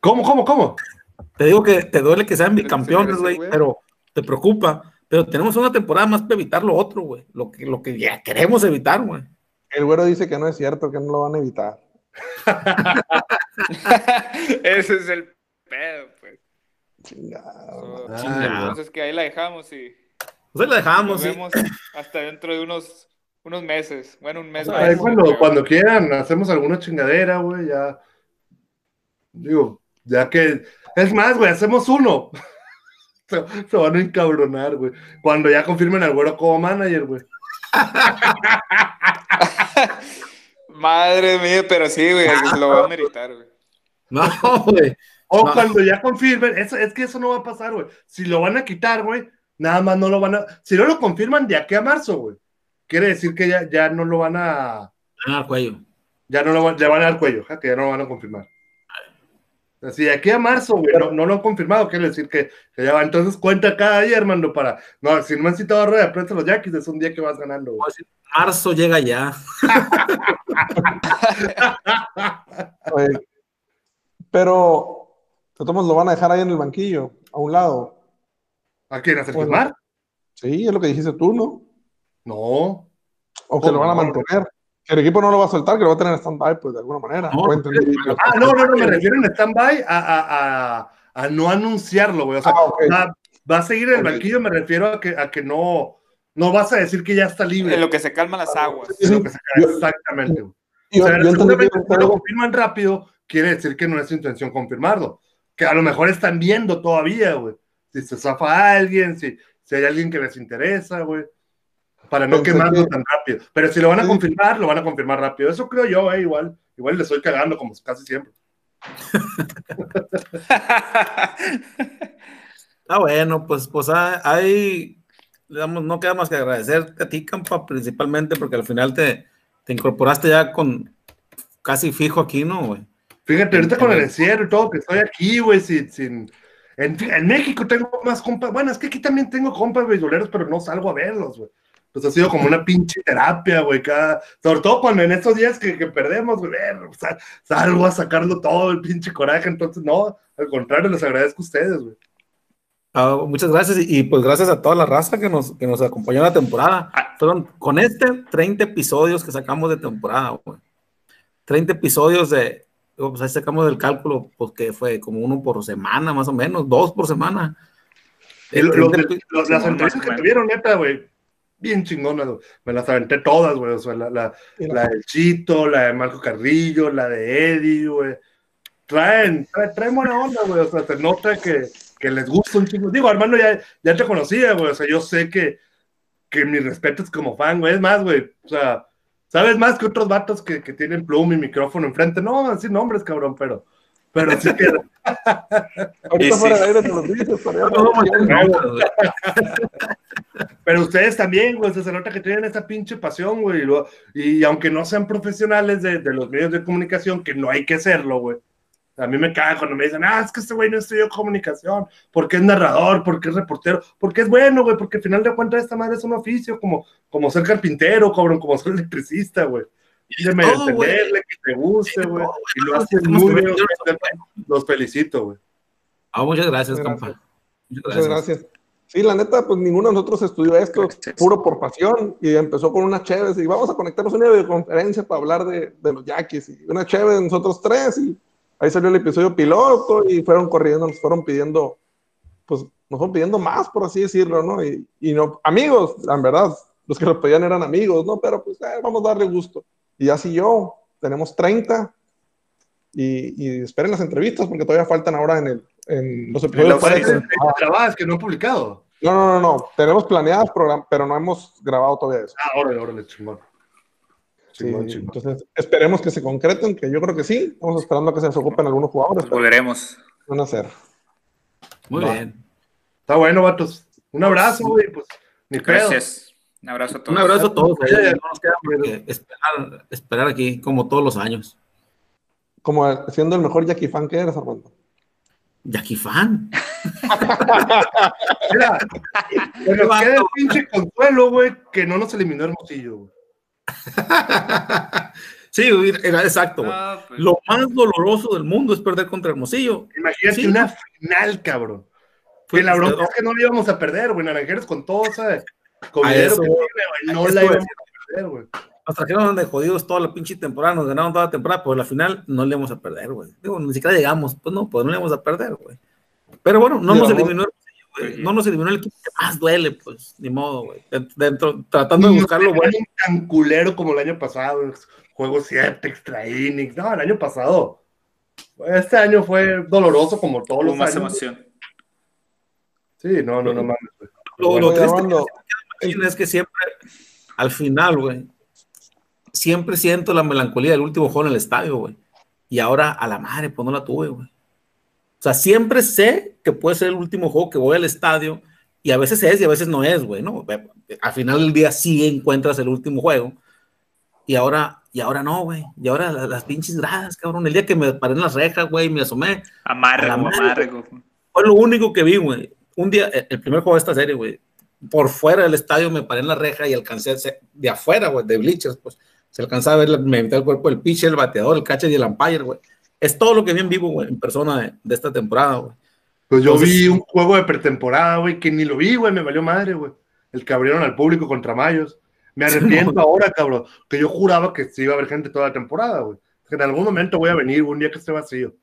¿Cómo, cómo, cómo?
Te digo que te duele que sean bicampeones,
sí,
güey. pero te preocupa. Pero tenemos una temporada más para evitar lo otro, güey. Lo que, lo que ya queremos evitar, güey.
El güero dice que no es cierto, que no lo van a evitar. [laughs]
ese es el pedo, pues.
Chingado.
Ay,
chingado.
Entonces que ahí la dejamos y
Pues ahí la dejamos,
nos
sí.
vemos hasta dentro de unos, unos meses. Bueno, un mes
O sea,
más.
Ahí cuando, cuando quieran, hacemos alguna chingadera, güey, ya. Digo, ya que. Es más, güey, hacemos uno. Se, se van a encabronar, güey. Cuando ya confirmen al güero como manager, güey.
Madre mía, pero sí, güey, lo va a meritar, güey.
No, güey.
O
No.
cuando ya confirmen, eso, es que eso no va a pasar, güey. Si lo van a quitar, güey, nada más no lo van a. Si no lo confirman de aquí a marzo, güey. Quiere decir que ya, ya no lo van a.
Ah, al cuello.
Ya no lo van, le van a dar cuello, ja, que ya no lo van a confirmar. Así, de aquí a marzo, güey, no, no lo han confirmado, quiere decir que, que ya va. Entonces cuenta cada día, hermano, para. No, si no me han citado a rueda de prensa los Yaquis, es un día que vas ganando, güey.
Decir, Marzo llega ya. [laughs]
Oye, pero, de todos lo van a dejar ahí en el banquillo, a un lado.
¿A quién? ¿A Sergio
Bueno.
Mar?
Sí, es lo que dijiste tú, ¿no?
No.
O que lo van a mantener. El equipo no lo va a soltar, que lo va a tener en stand-by, pues de alguna manera.
No,
O entendí.
Ah, no, no, no, me refiero en stand-by a, a, a, a no anunciarlo, güey. O sea,
Ah, ok.
va, va a seguir en el banquillo, me refiero a que, a que no, no vas a decir que ya está libre.
En lo que se calman las aguas.
Sí,
Lo
sí.
que se-
Yo-
Exactamente. güey.
Yo,
O sea,
yo
no lo confirman rápido, quiere decir que no es su intención confirmarlo. Que a lo mejor están viendo todavía, güey. Si se zafa alguien, si, si hay alguien que les interesa, güey. Para no
Pensé
quemarlo
que-
tan rápido. Pero si lo van a
Sí.
confirmar, lo van a confirmar rápido. Eso creo yo, eh, igual. Igual le estoy cagando como casi siempre. [laughs]
Ah, bueno, pues, pues ah, hay, digamos, no queda más que agradecerte a ti, Campa, principalmente porque al final te, te incorporaste ya con casi fijo aquí, ¿no, güey?
Fíjate, ahorita con el encierro y todo, que estoy aquí, güey, sin, sin... En, en México tengo más compas, bueno, es que aquí también tengo compas beisboleros, pero no salgo a verlos, güey. Pues ha sido como una pinche terapia, güey, cada... Sobre todo cuando en estos días que, que perdemos, güey, sea, salgo a sacarlo todo, el pinche coraje, entonces, no, al contrario, les agradezco a ustedes, güey.
Ah, muchas gracias y, y, pues gracias a toda la raza que nos, que nos acompañó en la temporada.
Ah.
Fueron con este 30 episodios que sacamos de temporada, güey. 30 episodios de, pues ahí sacamos del cálculo, pues que fue como uno por semana, más o menos, dos por semana.
Los de-
30
los- las
Simón,
entrevistas que tuvieron, neta, güey, bien chingonas, güey. Me las aventé todas, güey. O sea, la, la, del Chito, la de Marco Carrillo, la de Eddie, güey. Traen, traen, traen buena onda, güey. O sea, se nota que, que les gusta un chingo. Digo, Armando ya, ya te conocía, güey. O sea, yo sé que, que mi respeto es como fan, güey. Es más, güey. O sea, sabes más que otros vatos que, que tienen pluma y micrófono enfrente. No, así nombres, cabrón, pero. Pero sí que.
Ahorita
sí.
fuera de aire te los dices, pero ya
No,
no,
no, no, güey.
Pero ustedes también, güey, se nota que tienen esa pinche pasión, güey. Y, y aunque no sean profesionales de, de los medios de comunicación, que no hay que serlo, güey. A mí me caga cuando me dicen, ah, es que este güey no estudió comunicación, porque es narrador, porque es reportero, porque es bueno, güey, porque al final de cuentas esta madre es un oficio, como, como ser carpintero, cabrón, como ser electricista, güey. Dígame,
güey.
entenderle, que te guste, güey. Y lo haces muy bien, los felicito, güey.
Ah, muchas gracias,
Muchas
compa. Muchas
Muchas
gracias.
Sí, la neta, pues ninguno de nosotros estudió esto
Gracias.
puro por pasión y empezó con una chévere y vamos a conectarnos a una videoconferencia para hablar de, de los yaquis y una chévere de nosotros tres y ahí salió el episodio piloto y fueron corriendo, nos fueron pidiendo, pues nos fueron pidiendo más, por así decirlo, ¿no? Y, y no, amigos, en verdad, los que lo pedían eran amigos, ¿no? Pero pues eh, vamos a darle gusto. Y así yo, tenemos 30 y, y esperen las entrevistas porque todavía faltan ahora en, el, en los episodios. temporada.
Trabajas que no han publicado.
No, no, no, no. Tenemos planeadas programas, pero no hemos grabado todavía eso.
Ah, órale, órale, chingón.
Sí,
Chingón, chingón.
entonces esperemos que se concreten, que yo creo que sí. Estamos esperando a que se desocupen algunos jugadores,
volveremos.
van a hacer.
Muy
Va.
bien.
Está bueno, vatos. Un abrazo, güey, pues ni pedo.
Gracias. Un abrazo a todos.
Un abrazo a todos.
Sí.
ahí. No nos queda más que esperar, esperar aquí, como todos los años.
Como siendo el mejor Jackie fan que eres, Armando.
Jackie Fan.
Mira, que nos quede el pinche consuelo, güey, que no nos eliminó Hermosillo, güey. [laughs]
sí, era exacto. güey.
No, pues,
Lo más doloroso del mundo es perder contra Hermosillo.
Imagínate
Sí.
una final, cabrón. Que la bronca es que no la íbamos a perder, güey. Naranjeros con todo ese comidero
eso,
que
güey.
tiene, güey, no la íbamos a perder, güey.
Nos trajeron de jodidos toda la pinche temporada, nos ganaron toda la temporada, pero la final no le íbamos a perder, güey. Digo, ni siquiera llegamos, pues no, pues no le íbamos a perder, güey. Pero bueno, no nos
vamos.
eliminó, güey. No nos eliminó el equipo que más duele, pues, ni modo, güey. Dentro, tratando de
Ni
buscar lo
nos
bueno.
tenían tan culero como el año pasado. Juego 7, extra innings. No, el año pasado. Este año fue doloroso como todos
hubo
los
más
años.
emoción.
Sí, no, no, no mames. güey.
Lo, triste que es que siempre, al final, güey, siempre siento la melancolía del último juego en el estadio, güey. Y ahora a la madre, pues no la tuve, güey. O sea, siempre sé que puede ser el último juego que voy al estadio y a veces es y a veces no es, güey, ¿no? Al final del día sí encuentras el último juego y ahora, y ahora no, güey. Y ahora las, las pinches gradas, cabrón. El día que me paré en las rejas, güey, me asomé,
Amargo,
madre,
amargo.
fue lo único que vi, güey. Un día, el el primer juego de esta serie, güey, por fuera del estadio me paré en la reja y alcancé de afuera, güey, de bleachers, pues, se alcanzaba a ver, la- me metí el cuerpo del pitcher, el bateador, el catcher y el umpire, güey. Es todo lo que vi en vivo, güey, en persona de, de esta temporada, güey.
Pues yo
Entonces-
vi un juego de pretemporada, güey, que ni lo vi, güey, me valió madre, güey. El que abrieron al público contra Mayos. Me [laughs] arrepiento ahora, cabrón, que yo juraba que sí iba a haber gente toda la temporada, güey. Que en algún momento voy a venir, un día que esté vacío.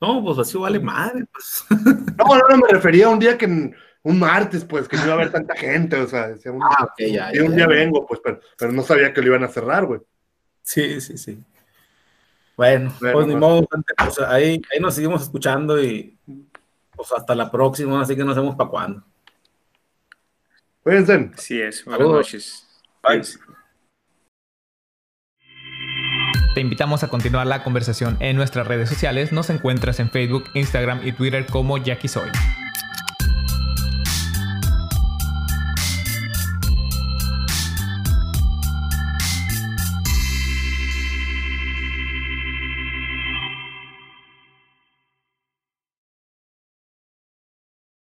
No, pues así vale madre, pues.
No, no, no, me refería a un día que, un martes, pues, que no iba a haber [laughs] tanta gente, o sea, decía un,
Ah, ya, ya,
un
ya.
día vengo, pues, pero, pero no sabía que lo iban a cerrar, güey.
Sí, sí, sí. Bueno,
Bueno,
pues ni
pues.
modo, pues, ahí, ahí nos seguimos escuchando y pues hasta la próxima, así que no sabemos para cuándo.
Cuídense.
Así es. Buenas
Saludos.
noches.
Bye.
Te invitamos a continuar la conversación en nuestras redes sociales. Nos encuentras en Facebook, Instagram y Twitter como Jackie Soy.